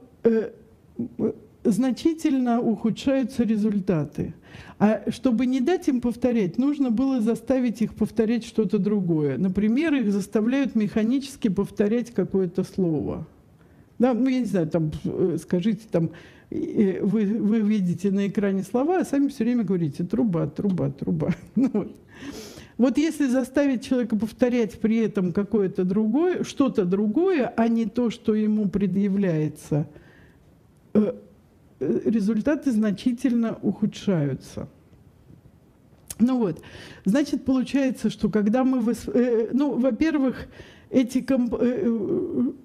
значительно ухудшаются результаты. А чтобы не дать им повторять, нужно было заставить их повторять что-то другое. Например, их заставляют механически повторять какое-то слово. Да, ну, я не знаю, там, э, скажите, там, вы, вы видите на экране слова, а сами все время говорите «труба, труба, труба». Ну, вот. вот если заставить человека повторять при этом какое-то другое, что-то другое, а не то, что ему предъявляется э, – результаты значительно ухудшаются. Ну вот, значит, получается, что когда мы, восп... Э, ну, во-первых, эти комп... Э,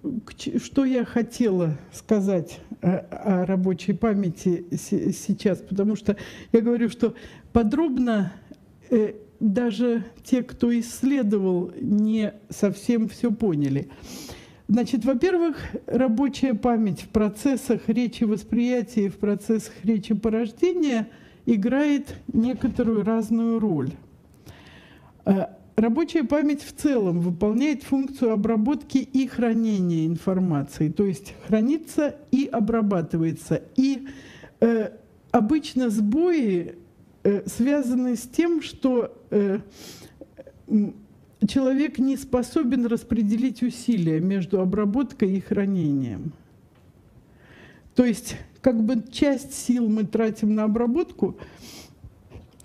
э, что я хотела сказать о рабочей памяти сейчас, потому что я говорю, что подробно даже те, кто исследовал, не совсем все поняли. Значит, во-первых, рабочая память в процессах речи восприятия и в процессах речи порождения играет некоторую разную роль. Э, рабочая память в целом выполняет функцию обработки и хранения информации, то есть хранится и обрабатывается. И э, обычно сбои э, связаны с тем, что э, человек не способен распределить усилия между обработкой и хранением. То есть как бы часть сил мы тратим на обработку,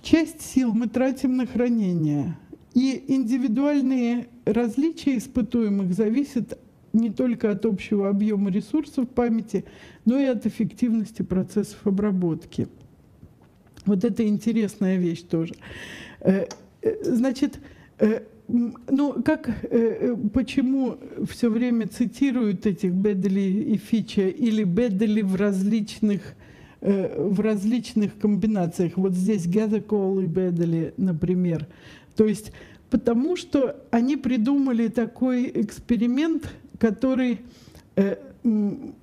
часть сил мы тратим на хранение. И индивидуальные различия испытуемых зависят не только от общего объема ресурсов памяти, но и от эффективности процессов обработки. Вот это интересная вещь тоже. Э, э, значит, э, ну, как, почему все время цитируют этих Бедели и Фича или Бедели в различных, в различных комбинациях? Вот здесь Газакол и Бедели, например. То есть потому что они придумали такой эксперимент, который э,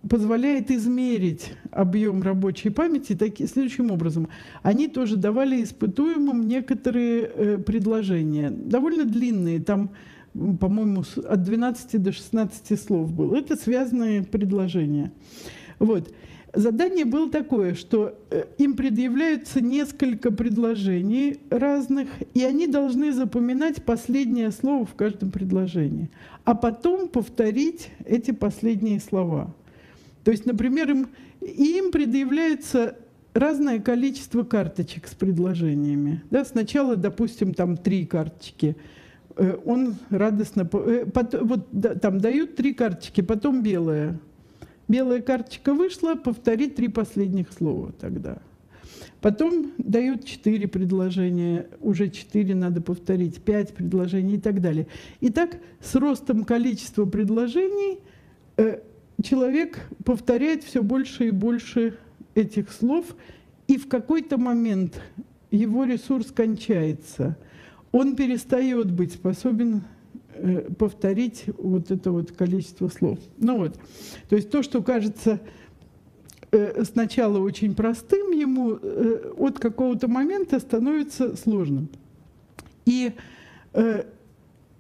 позволяет измерить объем рабочей памяти таки, следующим образом. Они тоже давали испытуемым некоторые э, предложения, довольно длинные, там, по-моему, от 12 до 16 слов было. Это связанные предложения. Вот. Задание было такое, что э, им предъявляются несколько предложений разных, и они должны запоминать последнее слово в каждом предложении, а потом повторить эти последние слова. То есть, например, им, им предъявляется разное количество карточек с предложениями. Да, сначала, допустим, там три карточки. Э, он радостно... Э, вот там дают три карточки, потом белая Белая карточка вышла, повтори три последних слова тогда. Потом дают четыре предложения, уже четыре надо повторить, пять предложений и так далее. И так с ростом количества предложений э, человек повторяет все больше и больше этих слов, и в какой-то момент его ресурс кончается. Он перестает быть способен повторить вот это вот количество слов. Ну вот, то есть то, что кажется э, сначала очень простым, ему э, от какого-то момента становится сложным. И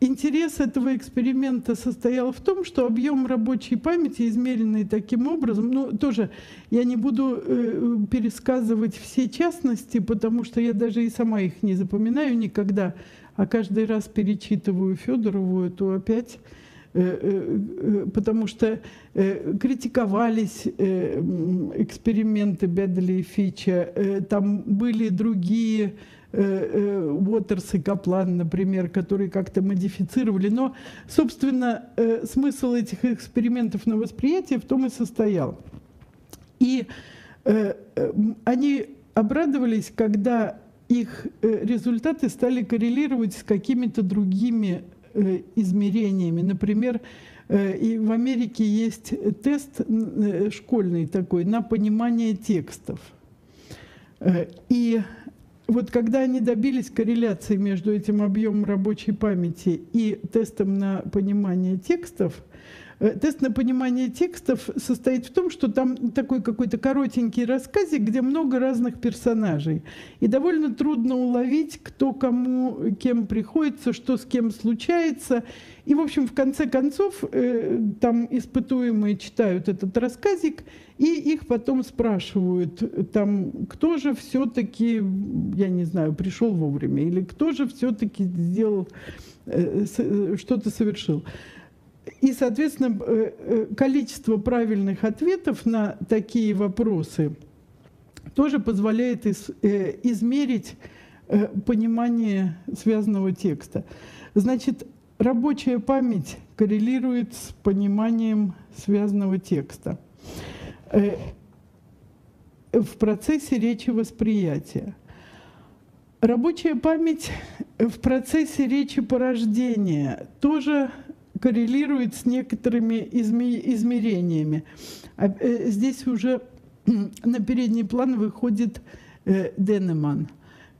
интерес этого эксперимента состоял в том, что объем рабочей памяти, измеренный таким образом, ну тоже я не буду пересказывать все частности, потому что я даже и сама их не запоминаю никогда, а каждый раз перечитываю Федорову, эту опять э, э, э, потому что критиковались эксперименты Бедли и Фича, там были другие Уотерс и Каплан, например, которые как-то модифицировали. Но, собственно, смысл этих экспериментов на восприятие в том и состоял. И они обрадовались, когда их э, результаты стали коррелировать с какими-то другими э, измерениями. Например, э, и в Америке есть тест школьный такой на понимание текстов. И вот когда они добились корреляции между этим объемом рабочей памяти и тестом на понимание текстов, тест на понимание текстов состоит в том, что там такой какой-то коротенький рассказик, где много разных персонажей. И довольно трудно уловить, кто кому, кем приходится, что с кем случается. И, в общем, в конце концов, э, там испытуемые читают этот рассказик, и их потом спрашивают, там, кто же все-таки, я не знаю, пришел вовремя, или кто же все-таки сделал, э, что-то совершил. И, соответственно, э, э, количество правильных ответов на такие вопросы тоже позволяет э, измерить понимание связанного текста. Значит, рабочая память коррелирует с пониманием связанного текста в процессе речи восприятия. Рабочая память в процессе речи порождения тоже коррелирует с некоторыми измерениями. А, э, здесь уже на передний план выходит э, Денеман,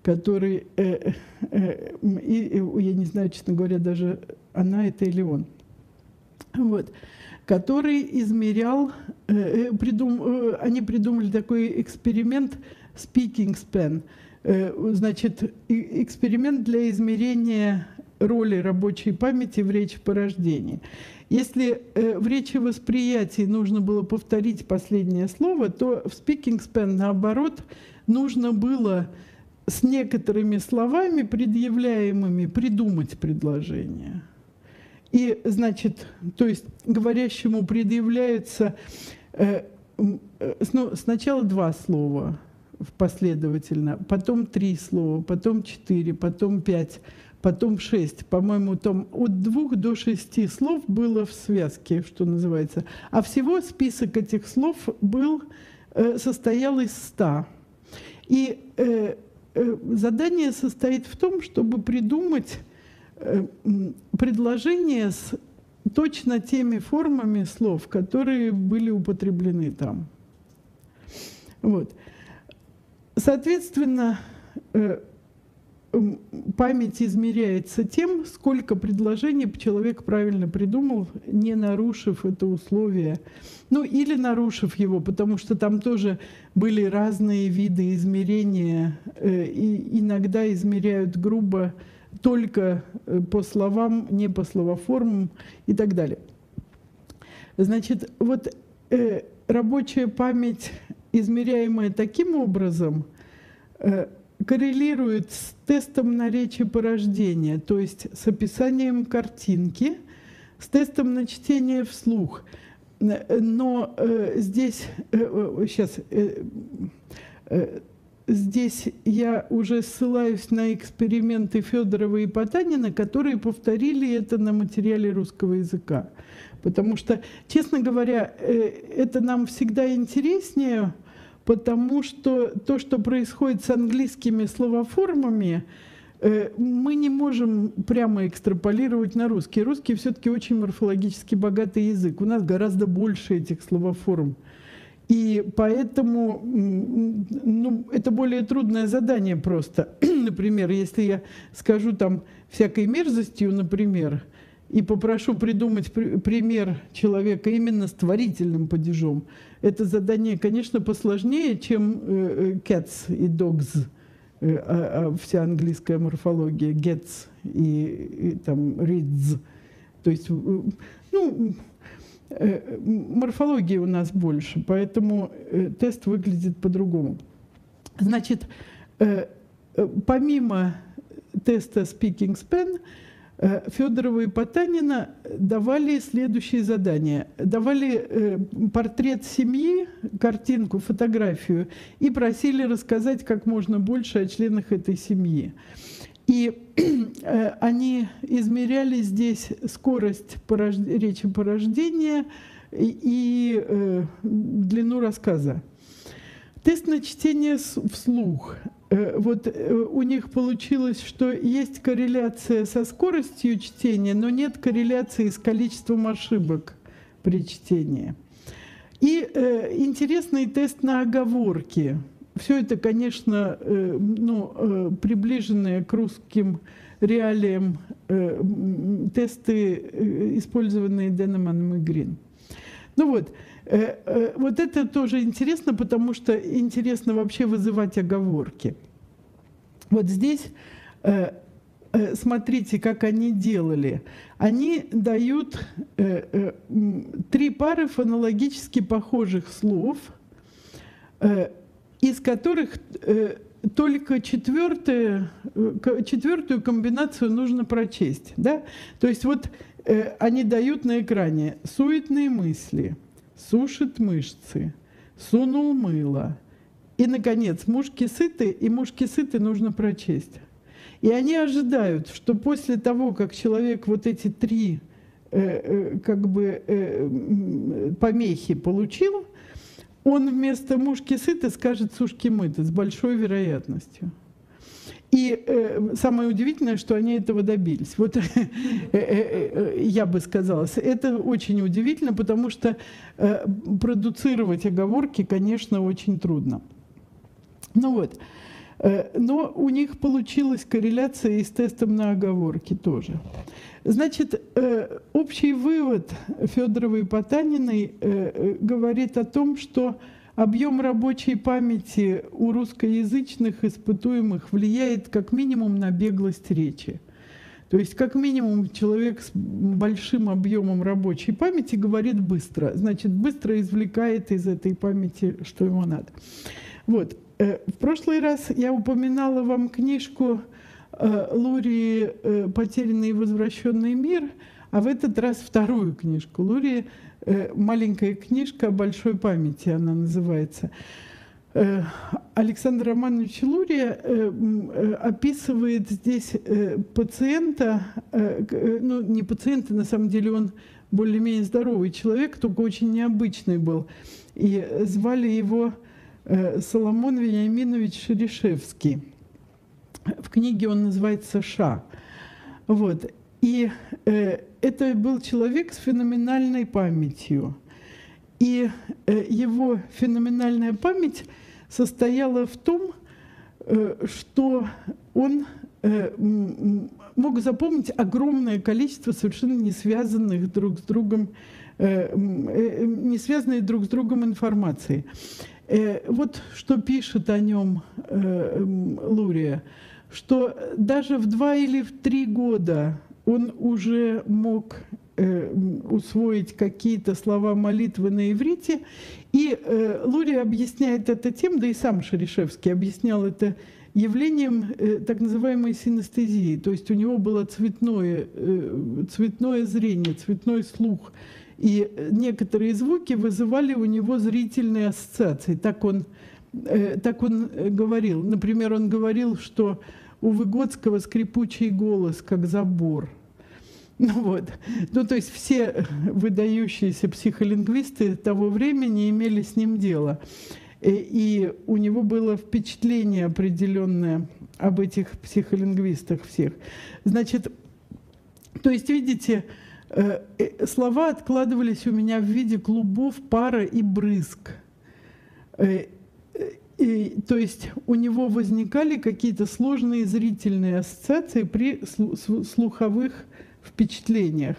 который, э, я не знаю, честно говоря, даже она это или он, вот, который измерял, придум, они придумали такой эксперимент speaking span, значит, эксперимент для измерения роли рабочей памяти в речи по рождении. Если э, в речи восприятии нужно было повторить последнее слово, то в speaking span, наоборот, нужно было с некоторыми словами, предъявляемыми, придумать предложение. И, значит, то есть говорящему предъявляется э, ну, сначала два слова последовательно, потом три слова, потом четыре, потом пять, потом шесть. По-моему, там от двух до шести слов было в связке, что называется. А всего список этих слов был, э, состоял из ста. И э, э, задание состоит в том, чтобы придумать э, предложение с точно теми формами слов, которые были употреблены там. Вот. Соответственно, э, память измеряется тем, сколько предложений человек правильно придумал, не нарушив это условие. Ну, или нарушив его, потому что там тоже были разные виды измерения. Э, и иногда измеряют грубо только э, по словам, не по словоформам и так далее. Значит, вот э, рабочая память, измеряемая таким образом, э, коррелирует с тестом на речи порождения, то есть с описанием картинки, с тестом на чтение вслух. Но э, здесь, э, сейчас, э, э, здесь я уже ссылаюсь на эксперименты Федорова и Потанина, которые повторили это на материале русского языка. Потому что, честно говоря, э, это нам всегда интереснее, потому что то, что происходит с английскими словоформами, э, мы не можем прямо экстраполировать на русский. Русский все-таки очень морфологически богатый язык. У нас гораздо больше этих словоформ. И поэтому ну, это более трудное задание просто. например, если я скажу там всякой мерзостью, например, и попрошу придумать пример человека именно с творительным падежом, это задание, конечно, посложнее, чем э, э, cats и dogs, э, а, а вся английская морфология, gets и, и там reads. То есть, ну, морфологии у нас больше, поэтому тест выглядит по-другому. Значит, помимо теста Speaking Span, Федорова и Потанина давали следующие задания. Давали э, портрет семьи, картинку, фотографию и просили рассказать как можно больше о членах этой семьи. И э, они измеряли здесь скорость порожд... речи порождения и длину рассказа. Тест на чтение вслух. Э, вот э, у них получилось, что есть корреляция со скоростью чтения, но нет корреляции с количеством ошибок при чтении. И э, интересный тест на оговорки. Все это, конечно, э, ну, э, приближенные к русским реалиям э, тесты, э, использованные Денеманом и Грин. Ну вот, вот это тоже интересно, потому что интересно вообще вызывать оговорки. Вот здесь э, смотрите, как они делали. Они дают три пары фонологически похожих слов, из которых только четвертую, четвертую комбинацию нужно прочесть. Да? То есть вот они дают на экране суетные мысли – сушит мышцы, сунул мыло. И, наконец, мушки сыты, и мушки сыты нужно прочесть. И они ожидают, что после того, как человек вот эти три э, э, как бы э, помехи получил, он вместо мушки сыты скажет сушки мыты с большой вероятностью. И э, самое удивительное, что они этого добились. Вот э, э, э, я бы сказала, это очень удивительно, потому что э, продуцировать оговорки, конечно, очень трудно. Ну вот. Но у них получилась корреляция и с тестом на оговорки тоже. Значит, общий вывод Федоровой и Потаниной говорит о том, что Объем рабочей памяти у русскоязычных испытуемых влияет как минимум на беглость речи. То есть как минимум человек с большим объемом рабочей памяти говорит быстро, значит быстро извлекает из этой памяти, что ему надо. Вот. Э, в прошлый раз я упоминала вам книжку э, Лурии э, «Потерянный и возвращенный мир», а в этот раз вторую книжку Лурии маленькая книжка о большой памяти, она называется. Э, Александр Романович Лурия э, э, описывает здесь пациента, ну не пациента, на самом деле он более-менее здоровый человек, только очень необычный был. И звали его Соломон Вениаминович Шерешевский. В книге он называется «Ша». Вот. И это был человек с феноменальной памятью. И его феноменальная память – состояла в том, э, что он э, мог запомнить огромное количество совершенно не связанных друг с другом, э, не связанной друг с другом информации. Вот что пишет о нем Лурия, что даже в два или в три года он уже мог э, усвоить какие-то слова молитвы на иврите. И э, Лурия объясняет это тем, да и сам Шерешевский объяснял это явлением э, так называемой синестезии. То есть у него было цветное, э, цветное зрение, цветной слух. И некоторые звуки вызывали у него зрительные ассоциации. Так он, э, так он э, говорил. Например, он говорил, что у Выгодского скрипучий голос, как забор – Ну, вот. ну, то есть все выдающиеся психолингвисты того времени имели с ним дело. И, и у него было впечатление определенное об этих психолингвистах всех. Значит, то есть, видите, э, э, слова откладывались у меня в виде клубов пара и брызг. Э, и, то есть у него возникали какие-то сложные зрительные ассоциации при слуховых впечатлениях.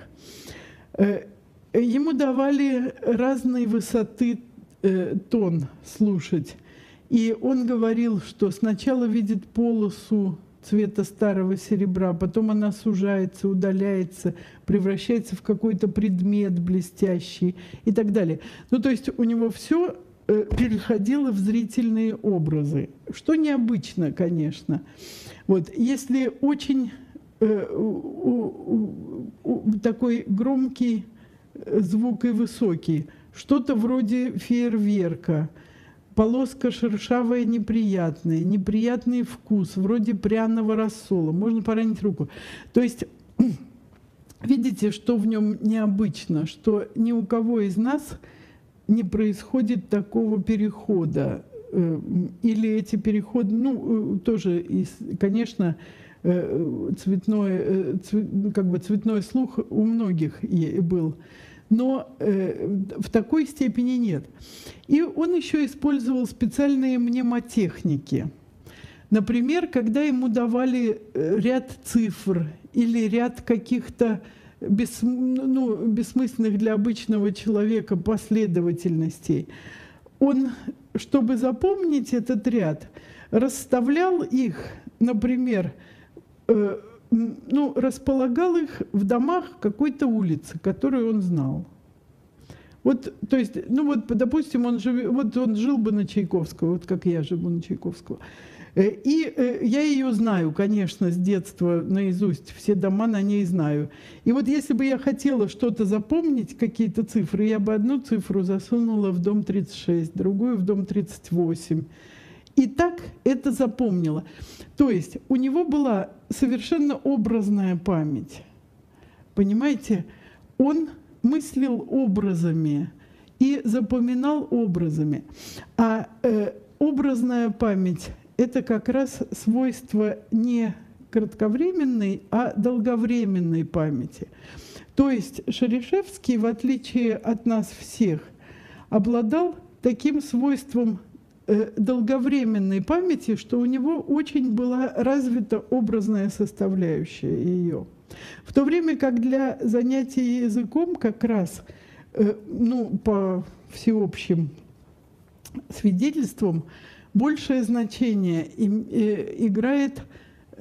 Э, ему давали разной высоты э, тон слушать. И он говорил, что сначала видит полосу цвета старого серебра, потом она сужается, удаляется, превращается в какой-то предмет блестящий и так далее. Ну, то есть у него все э, переходило в зрительные образы, что необычно, конечно. Вот. Если очень такой громкий э, звук и высокий, что-то вроде фейерверка, полоска шершавая неприятная, неприятный вкус, вроде пряного рассола, можно поранить руку. То есть видите, что в нем необычно, что ни у кого из нас не происходит такого перехода. Э, или эти переходы, ну, тоже, конечно, Э, цветной, э, ну, как бы цветной слух у многих был, но э, в такой степени нет. И он еще использовал специальные мнемотехники. Например, когда ему давали ряд цифр или ряд каких-то бес, ну, бессмысленных для обычного человека последовательностей, он, чтобы запомнить этот ряд, расставлял их, например, Э, ну, располагал их в домах какой-то улицы, которую он знал. Вот, то есть, ну вот, допустим, он, жив, вот он жил бы на Чайковского, вот как я живу на Чайковского. Э, и э, я ее знаю, конечно, с детства наизусть, все дома на ней знаю. И вот если бы я хотела что-то запомнить, какие-то цифры, я бы одну цифру засунула в дом 36, другую в дом 38. И так это запомнила. То есть у него была совершенно образная память. Понимаете, он мыслил образами и запоминал образами. А э, образная память – это как раз свойство не кратковременной, а долговременной памяти. То есть Шерешевский, в отличие от нас всех, обладал таким свойством долговременной памяти, что у него очень была развита образная составляющая ее. В то время как для занятий языком как раз, э, ну, по всеобщим свидетельствам, большее значение э, играет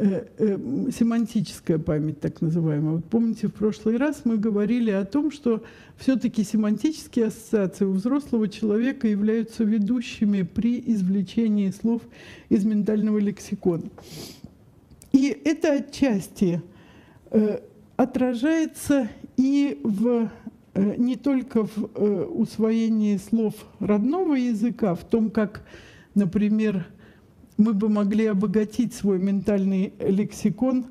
Э, э, семантическая память, так называемая. Вот помните, в прошлый раз мы говорили о том, что все-таки семантические ассоциации у взрослого человека являются ведущими при извлечении слов из ментального лексикона. И это отчасти э, отражается и в э, не только в э, усвоении слов родного языка, в том, как, например, мы бы могли обогатить свой ментальный лексикон,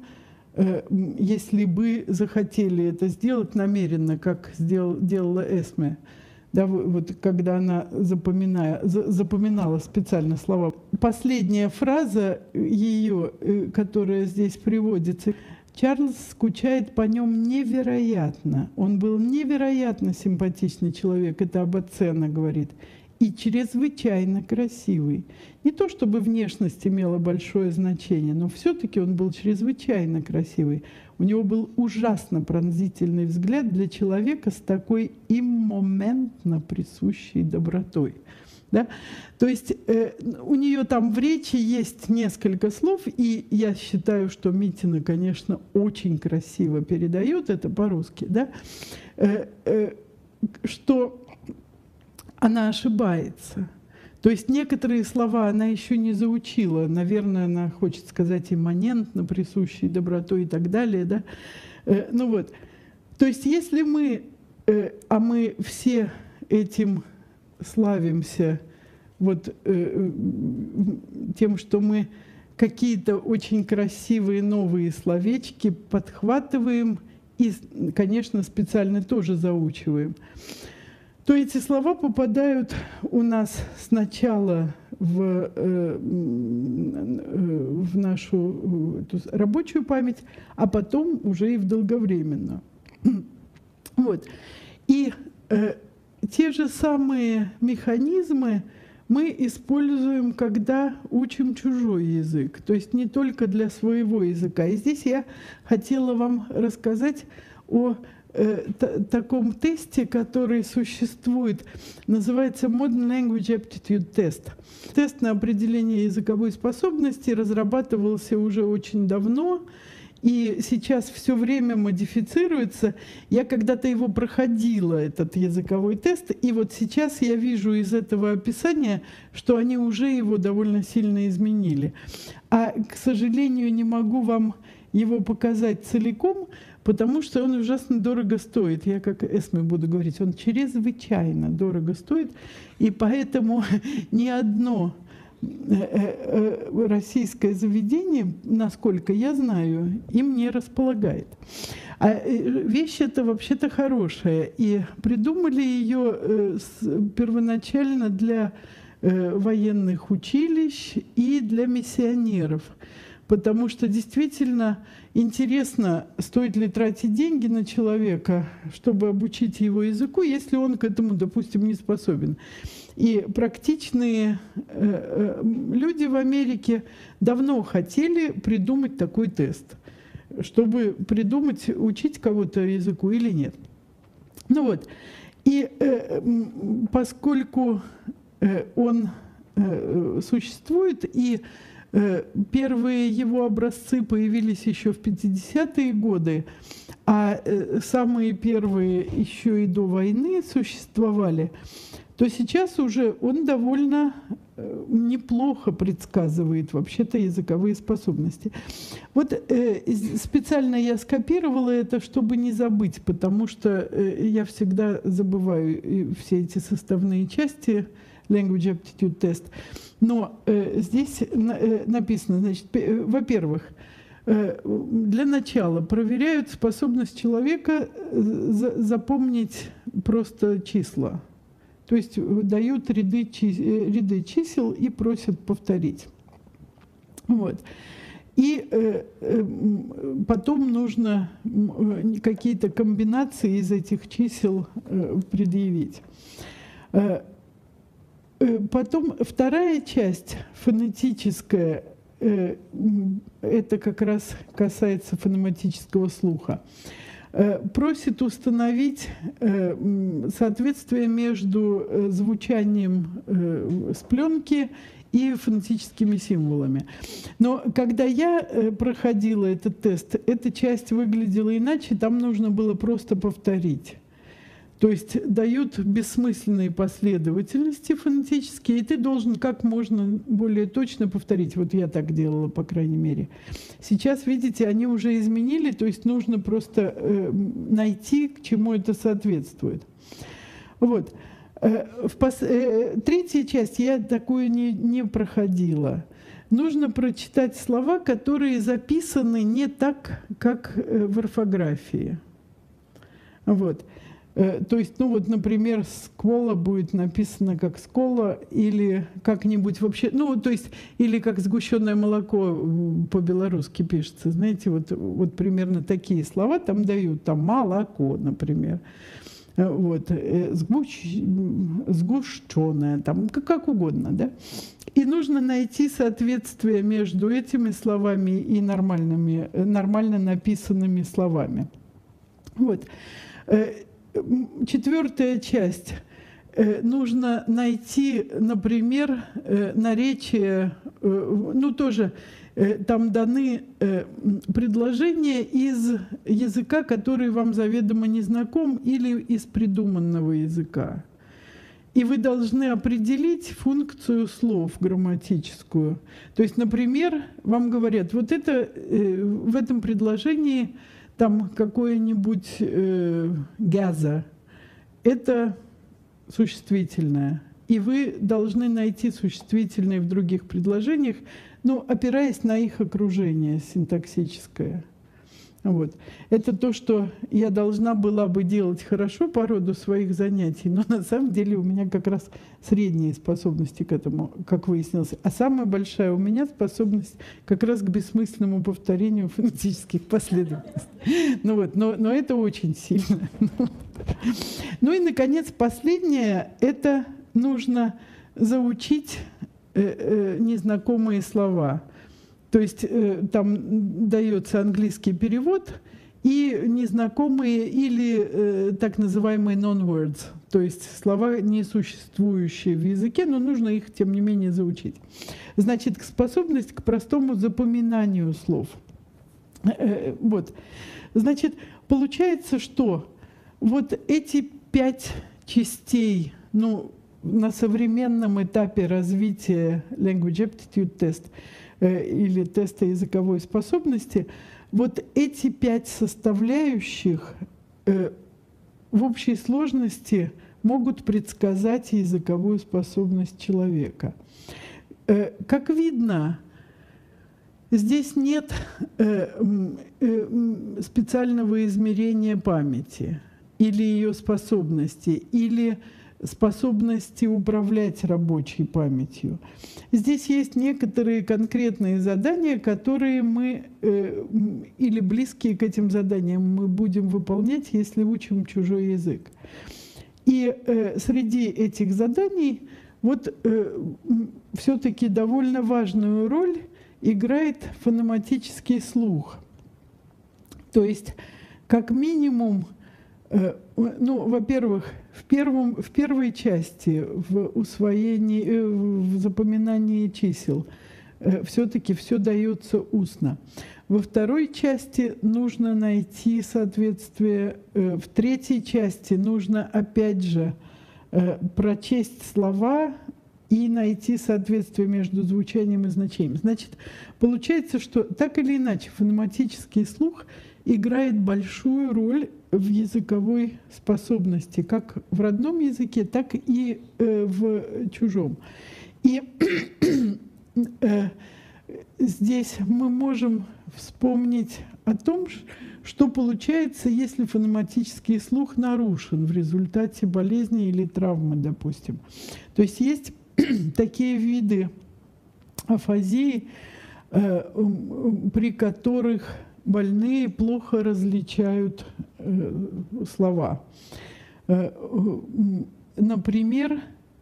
э, если бы захотели это сделать намеренно, как сделал, делала Эсме. Да, вот когда она запоминая, запоминала специально слова. Последняя фраза ее, которая здесь приводится, Чарльз скучает по нем невероятно. Он был невероятно симпатичный человек, это об отце говорит, и чрезвычайно красивый. Не то чтобы внешность имела большое значение, но все-таки он был чрезвычайно красивый. У него был ужасно пронзительный взгляд для человека с такой им моментно присущей добротой. Да? То есть э, у нее там в речи есть несколько слов, и я считаю, что Митина, конечно, очень красиво передает это по-русски, да? э, э, что она ошибается. То есть некоторые слова она еще не заучила. Наверное, она хочет сказать имманентно, присущей добротой и так далее. Да? Э, ну вот. То есть если мы, э, а мы все этим славимся вот э, тем, что мы какие-то очень красивые новые словечки подхватываем и, конечно, специально тоже заучиваем, то эти слова попадают у нас сначала в, э, в нашу эту рабочую память, а потом уже и в долговременную. Вот. И э, те же самые механизмы мы используем, когда учим чужой язык, то есть не только для своего языка. И здесь я хотела вам рассказать о э, таком тесте, который существует, называется Modern Language Aptitude Test. Тест на определение языковой способности разрабатывался уже очень давно, и сейчас все время модифицируется. Я когда-то его проходила, этот языковой тест, и вот сейчас я вижу из этого описания, что они уже его довольно сильно изменили. А, к сожалению, не могу вам его показать целиком, потому что он ужасно дорого стоит. Я как Эсме буду говорить, он чрезвычайно дорого стоит, и поэтому ни одно Э, э, российское заведение, насколько я знаю, им не располагает. А э, вещь эта вообще-то хорошая. И придумали ее первоначально для военных училищ и для миссионеров. Потому что действительно интересно, стоит ли тратить деньги на человека, чтобы обучить его языку, если он к этому, допустим, не способен. И практичные э, э, люди в Америке давно хотели придумать такой тест, чтобы придумать, учить кого-то языку или нет. Ну вот, и э, поскольку он существует, и первые его образцы появились еще в 50-е годы, а самые первые еще и до войны существовали, то сейчас уже он довольно э, неплохо предсказывает вообще-то языковые способности. Вот э, специально я скопировала это, чтобы не забыть, потому что э, я всегда забываю все эти составные части Language Aptitude Test. Но э, здесь на, э, написано, значит, э, во-первых, э, для начала проверяют способность человека за, запомнить просто числа. То есть э, дают ряды, э, ряды чисел и просят повторить. Вот. И э, э, потом нужно э, какие-то комбинации из этих чисел э, предъявить. Э, потом вторая часть, фонетическая, э, это как раз касается фонематического слуха. Э, просит установить соответствие между звучанием с пленки и фонетическими символами. Но когда я проходила этот тест, эта часть выглядела иначе, там нужно было просто повторить. То есть дают бессмысленные последовательности фонетические, и ты должен как можно более точно повторить. Вот я так делала, по крайней мере. Сейчас, видите, они уже изменили, то есть нужно просто э, найти, к чему это соответствует. Вот. Э, в пос... э, третья часть я такую не, не проходила. Нужно прочитать слова, которые записаны не так, как э, в орфографии. Вот. Э, то есть, ну вот, например, скола будет написано как скола или как-нибудь вообще, ну, то есть, или как сгущенное молоко по-белорусски пишется. Знаете, вот, вот примерно такие слова там дают, там молоко, например. Э, вот, э, сгущ, сгущенное, там, как угодно, да. И нужно найти соответствие между этими словами и нормальными, нормально написанными словами. Вот. Четвертая часть. Э, нужно найти, например, э, наречие, э, ну тоже там даны предложения из языка, который вам заведомо не знаком, или из придуманного языка. И вы должны определить функцию слов грамматическую. То есть, например, вам говорят, вот это в этом предложении там какое-нибудь э, газа, это существительное. И вы должны найти существительные в других предложениях, ну, опираясь на их окружение синтаксическое. Вот. Это то, что я должна была бы делать хорошо по роду своих занятий, но на самом деле у меня как раз средние способности к этому, как выяснилось. А самая большая у меня способность как раз к бессмысленному повторению фонетических последовательностей. Ну вот, но, но это очень сильно. Ну и, наконец, последнее – это нужно заучить э, э, незнакомые слова – то есть э, там дается английский перевод и незнакомые или э, так называемые non-words, то есть слова, не существующие в языке, но нужно их, тем не менее, заучить. Значит, способность к простому запоминанию слов. Э, вот. Значит, получается, что вот эти пять частей, ну, на современном этапе развития Language Aptitude Test – или теста языковой способности, вот эти пять составляющих э, в общей сложности могут предсказать языковую способность человека. Э, как видно, здесь нет специального измерения памяти или ее способности, или способности управлять рабочей памятью. Здесь есть некоторые конкретные задания, которые мы э, или близкие к этим заданиям мы будем выполнять, если учим чужой язык. И э, среди этих заданий вот э, все-таки довольно важную роль играет фонематический слух. То есть, как минимум, ну, во-первых, в, первом, в первой части, в усвоении, э, в запоминании чисел, э, все-таки все дается устно. Во второй части нужно найти соответствие. Э, в третьей части нужно, опять же, прочесть слова и найти соответствие между звучанием и значением. Значит, получается, что так или иначе фонематический слух играет большую роль в языковой способности, как в родном языке, так и э, в чужом. И э, здесь мы можем вспомнить о том, что получается, если фонематический слух нарушен в результате болезни или травмы, допустим. То есть есть такие виды афазии, э, при которых больные плохо различают слова. Э, например,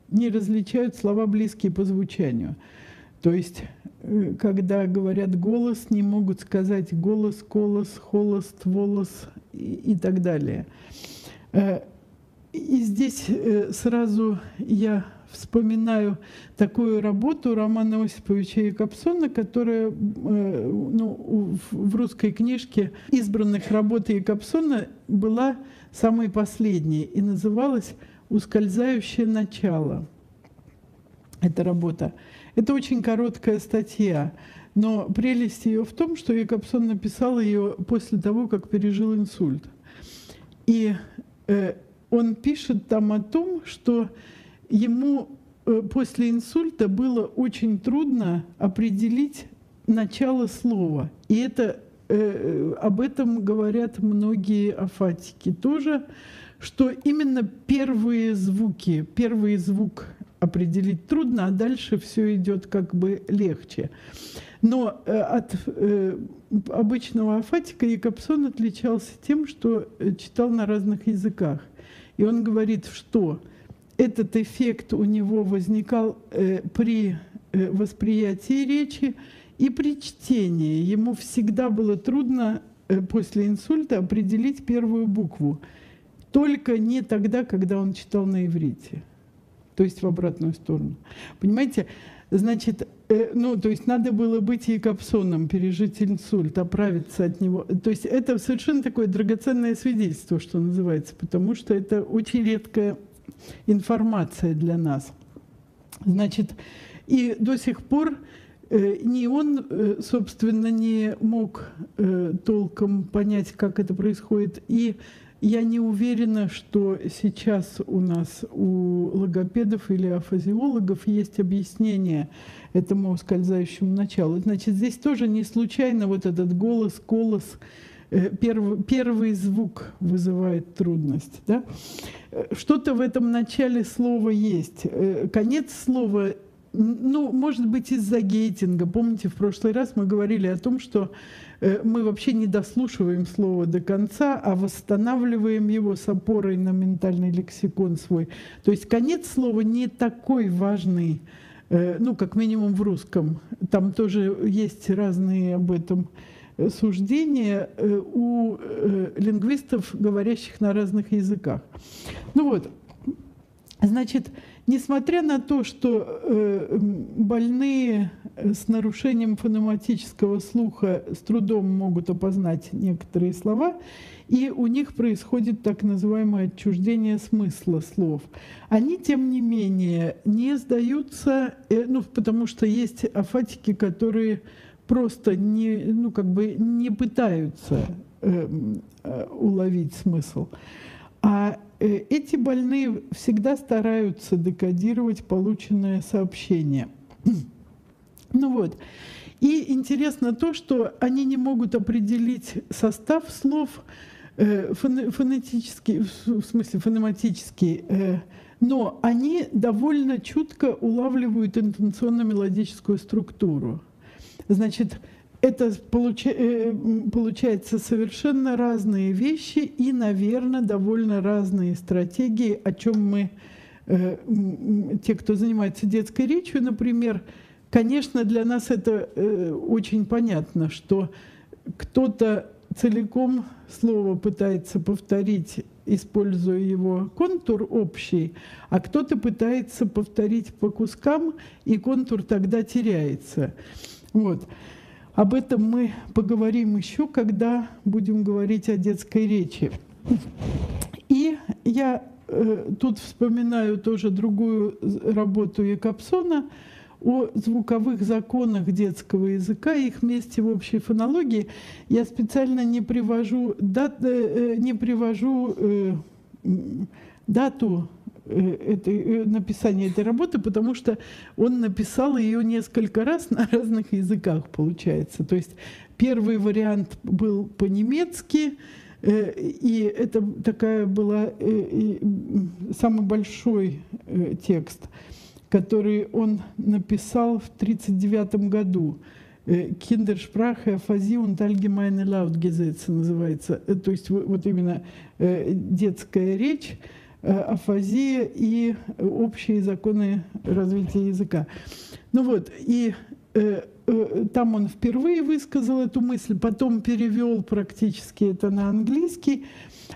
не различают слова близкие по звучанию. То есть, э, когда говорят голос, не могут сказать голос, голос, холост, волос и, так далее. Э, и здесь э, сразу я вспоминаю такую работу Романа Осиповича Якобсона, которая ну, в русской книжке избранных работ Якобсона была самой последней и называлась «Ускользающее начало». Эта работа. Это очень короткая статья, но прелесть ее в том, что Якобсон написал ее после того, как пережил инсульт. И э, он пишет там о том, что ему э, после инсульта было очень трудно определить начало слова. И это, э, об этом говорят многие афатики тоже, что именно первые звуки, первый звук определить трудно, а дальше все идет как бы легче. Но э, от э, обычного афатика Якобсон отличался тем, что э, читал на разных языках. И он говорит, что этот эффект у него возникал э, при э, восприятии речи и при чтении. Ему всегда было трудно э, после инсульта определить первую букву. Только не тогда, когда он читал на иврите то есть в обратную сторону. Понимаете, значит, э, ну, то есть надо было быть Якобсоном, пережить инсульт, оправиться от него. То есть это совершенно такое драгоценное свидетельство, что называется, потому что это очень редкая информация для нас. Значит, и до сих пор э, ни он, э, собственно, не мог э, толком понять, как это происходит, и я не уверена, что сейчас у нас у логопедов или афазиологов есть объяснение этому ускользающему началу. Значит, здесь тоже не случайно вот этот голос, э, первый, первый звук вызывает трудность. Да? Что-то в этом начале слова есть. Э, конец слова ну, может быть, из-за гейтинга. Помните, в прошлый раз мы говорили о том, что Э, мы вообще не дослушиваем слово до конца, а восстанавливаем его с опорой на ментальный лексикон свой. То есть конец слова не такой важный, э, ну, как минимум в русском. Там тоже есть разные об этом э, суждения у лингвистов, говорящих на разных языках. Ну вот, значит, Несмотря на то, что э, больные с нарушением фонематического слуха с трудом могут опознать некоторые слова, и у них происходит так называемое отчуждение смысла слов. Они, тем не менее, не сдаются, э, ну, потому что есть афатики, которые просто не, ну, как бы не пытаются э, э, уловить смысл. А Э, эти больные всегда стараются декодировать полученное сообщение. Ну вот. И интересно то, что они не могут определить состав слов э, фонетический, в смысле фонематический, э, но они довольно чутко улавливают интенционно-мелодическую структуру. Значит, это получа э, получается совершенно разные вещи и, наверное, довольно разные стратегии, о чем мы, э, те, кто занимается детской речью, например, конечно, для нас это э, очень понятно, что кто-то целиком слово пытается повторить, используя его контур общий, а кто-то пытается повторить по кускам, и контур тогда теряется. Вот. Об этом мы поговорим еще, когда будем говорить о детской речи. И я э, тут вспоминаю тоже другую работу Якобсона о звуковых законах детского языка и их месте в общей фонологии. Я специально не привожу, дат, э, не привожу э, дату Э, этой, э, написания этой работы, потому что он написал ее несколько раз на разных языках, получается. То есть первый вариант был по-немецки, э, и это такая была самый большой текст, который он написал в 1939 году. Киндершпраche Апhasie und allgemeine Lautgesetze называется. То есть вот именно детская речь Э, афазия и общие законы развития языка. Ну вот, и э, э, там он впервые высказал эту мысль, потом перевел практически это на английский,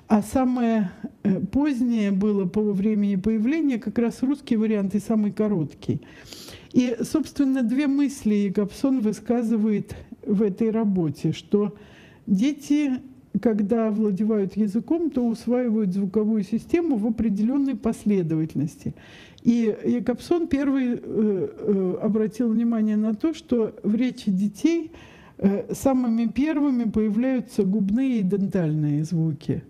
а самое э, позднее было по времени появления как раз русский вариант и самый короткий. И, собственно, две мысли Гобсон высказывает в этой работе, что дети когда овладевают языком, то усваивают звуковую систему в определенной последовательности. И Якобсон первый э, э, обратил внимание на то, что в речи детей э, самыми первыми появляются губные и дентальные звуки.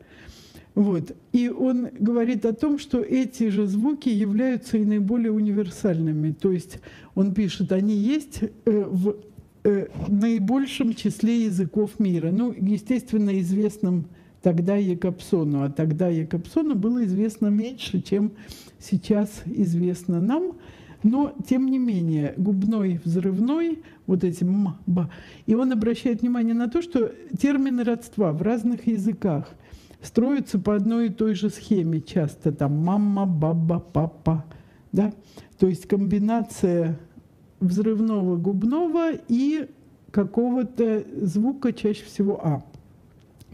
Вот. И он говорит о том, что эти же звуки являются и наиболее универсальными. То есть он пишет, они есть в наибольшем числе языков мира. Ну, естественно, известным тогда Якобсону, а тогда Якобсону было известно меньше, чем сейчас известно нам, но тем не менее губной, взрывной, вот эти м, ба, и он обращает внимание на то, что термины родства в разных языках строятся по одной и той же схеме, часто там мама, баба, папа, да, то есть комбинация взрывного губного и какого-то звука, чаще всего А.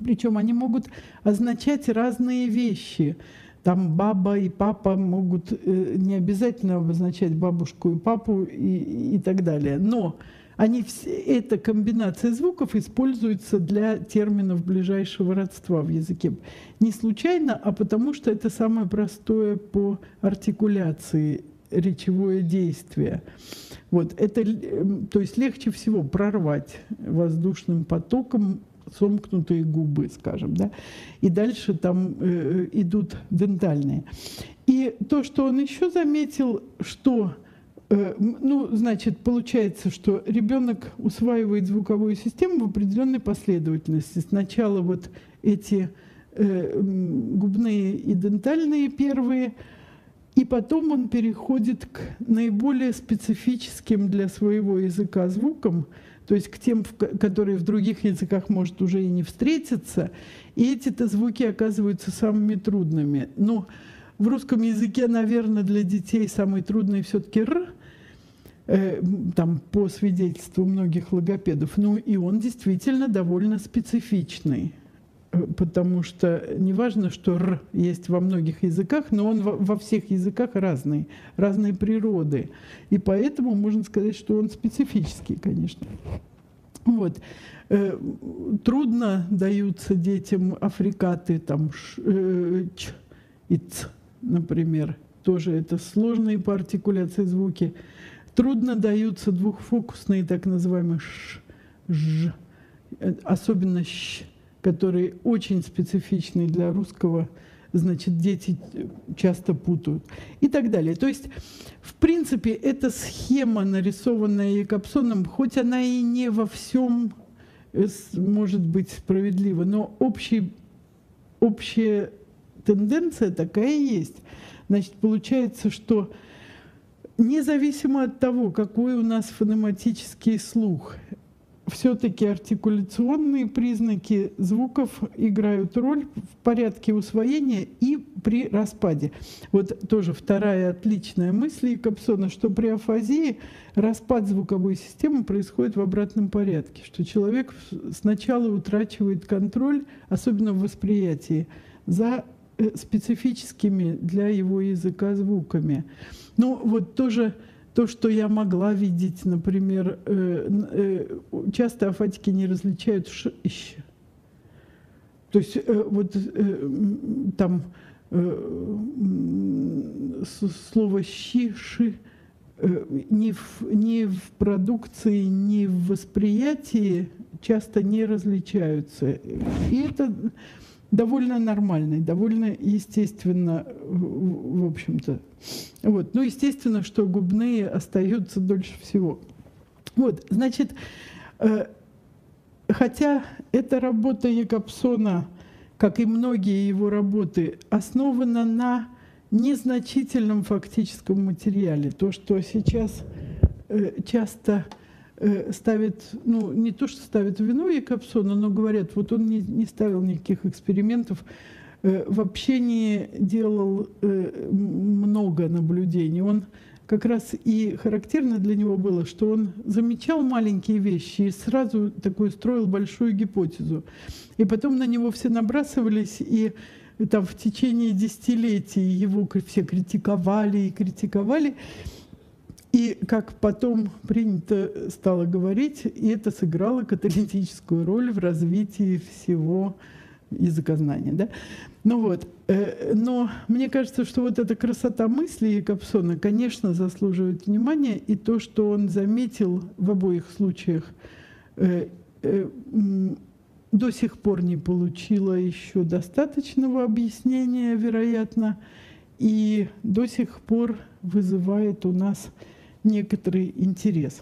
Причем они могут означать разные вещи. Там баба и папа могут э, не обязательно обозначать бабушку и папу и, и так далее. Но они все, эта комбинация звуков используется для терминов ближайшего родства в языке. Не случайно, а потому что это самое простое по артикуляции речевое действие. Вот это, эм, то есть легче всего прорвать воздушным потоком сомкнутые губы, скажем, да, и дальше там э, идут дентальные. И то, что он еще заметил, что, э, ну, значит, получается, что ребенок усваивает звуковую систему в определенной последовательности. Сначала вот эти э, губные и дентальные первые, и потом он переходит к наиболее специфическим для своего языка звукам, то есть к тем, которые в других языках, может, уже и не встретиться. И эти-то звуки оказываются самыми трудными. Но в русском языке, наверное, для детей самый трудный все-таки «р», э, там, по свидетельству многих логопедов. Ну, и он действительно довольно специфичный потому что не важно, что «р» есть во многих языках, но он во всех языках разный, разной природы. И поэтому можно сказать, что он специфический, конечно. Вот. Э, трудно даются детям африкаты, там, ш, э, ч и ц, например. Тоже это сложные по артикуляции звуки. Трудно даются двухфокусные, так называемые ш, ж, э, особенно щ который очень специфичный для русского, значит, дети часто путают и так далее. То есть, в принципе, эта схема, нарисованная Якобсоном, хоть она и не во всем э, может быть справедлива, но общий, общая тенденция такая есть. Значит, получается, что независимо от того, какой у нас фонематический слух, все-таки артикуляционные признаки звуков играют роль в порядке усвоения и при распаде. Вот тоже вторая отличная мысль Якобсона, что при афазии распад звуковой системы происходит в обратном порядке, что человек сначала утрачивает контроль, особенно в восприятии, за э, специфическими для его языка звуками. Ну вот тоже то, что я могла видеть, например, э, э, часто афатики не различают щ. То есть э, вот там слово щи, ши ни в, ни в продукции, ни в восприятии часто не различаются. И это довольно нормальный, довольно естественно, в общем-то. Вот. Ну, естественно, что губные остаются дольше всего. Вот, значит, э, хотя эта работа Якобсона, как и многие его работы, основана на незначительном фактическом материале. То, что сейчас э, часто ставят, ну, не то, что ставят вину Якобсона, но говорят, вот он не, не ставил никаких экспериментов, э, вообще не делал э, много наблюдений. Он как раз и характерно для него было, что он замечал маленькие вещи и сразу такой строил большую гипотезу. И потом на него все набрасывались, и там в течение десятилетий его все критиковали и критиковали. И как потом принято стало говорить, и это сыграло каталитическую роль в развитии всего языкознания. Да? Ну вот, э, но мне кажется, что вот эта красота мысли Якобсона, конечно, заслуживает внимания, и то, что он заметил в обоих случаях, э, э, до сих пор не получила еще достаточного объяснения, вероятно, и до сих пор вызывает у нас некоторый интерес.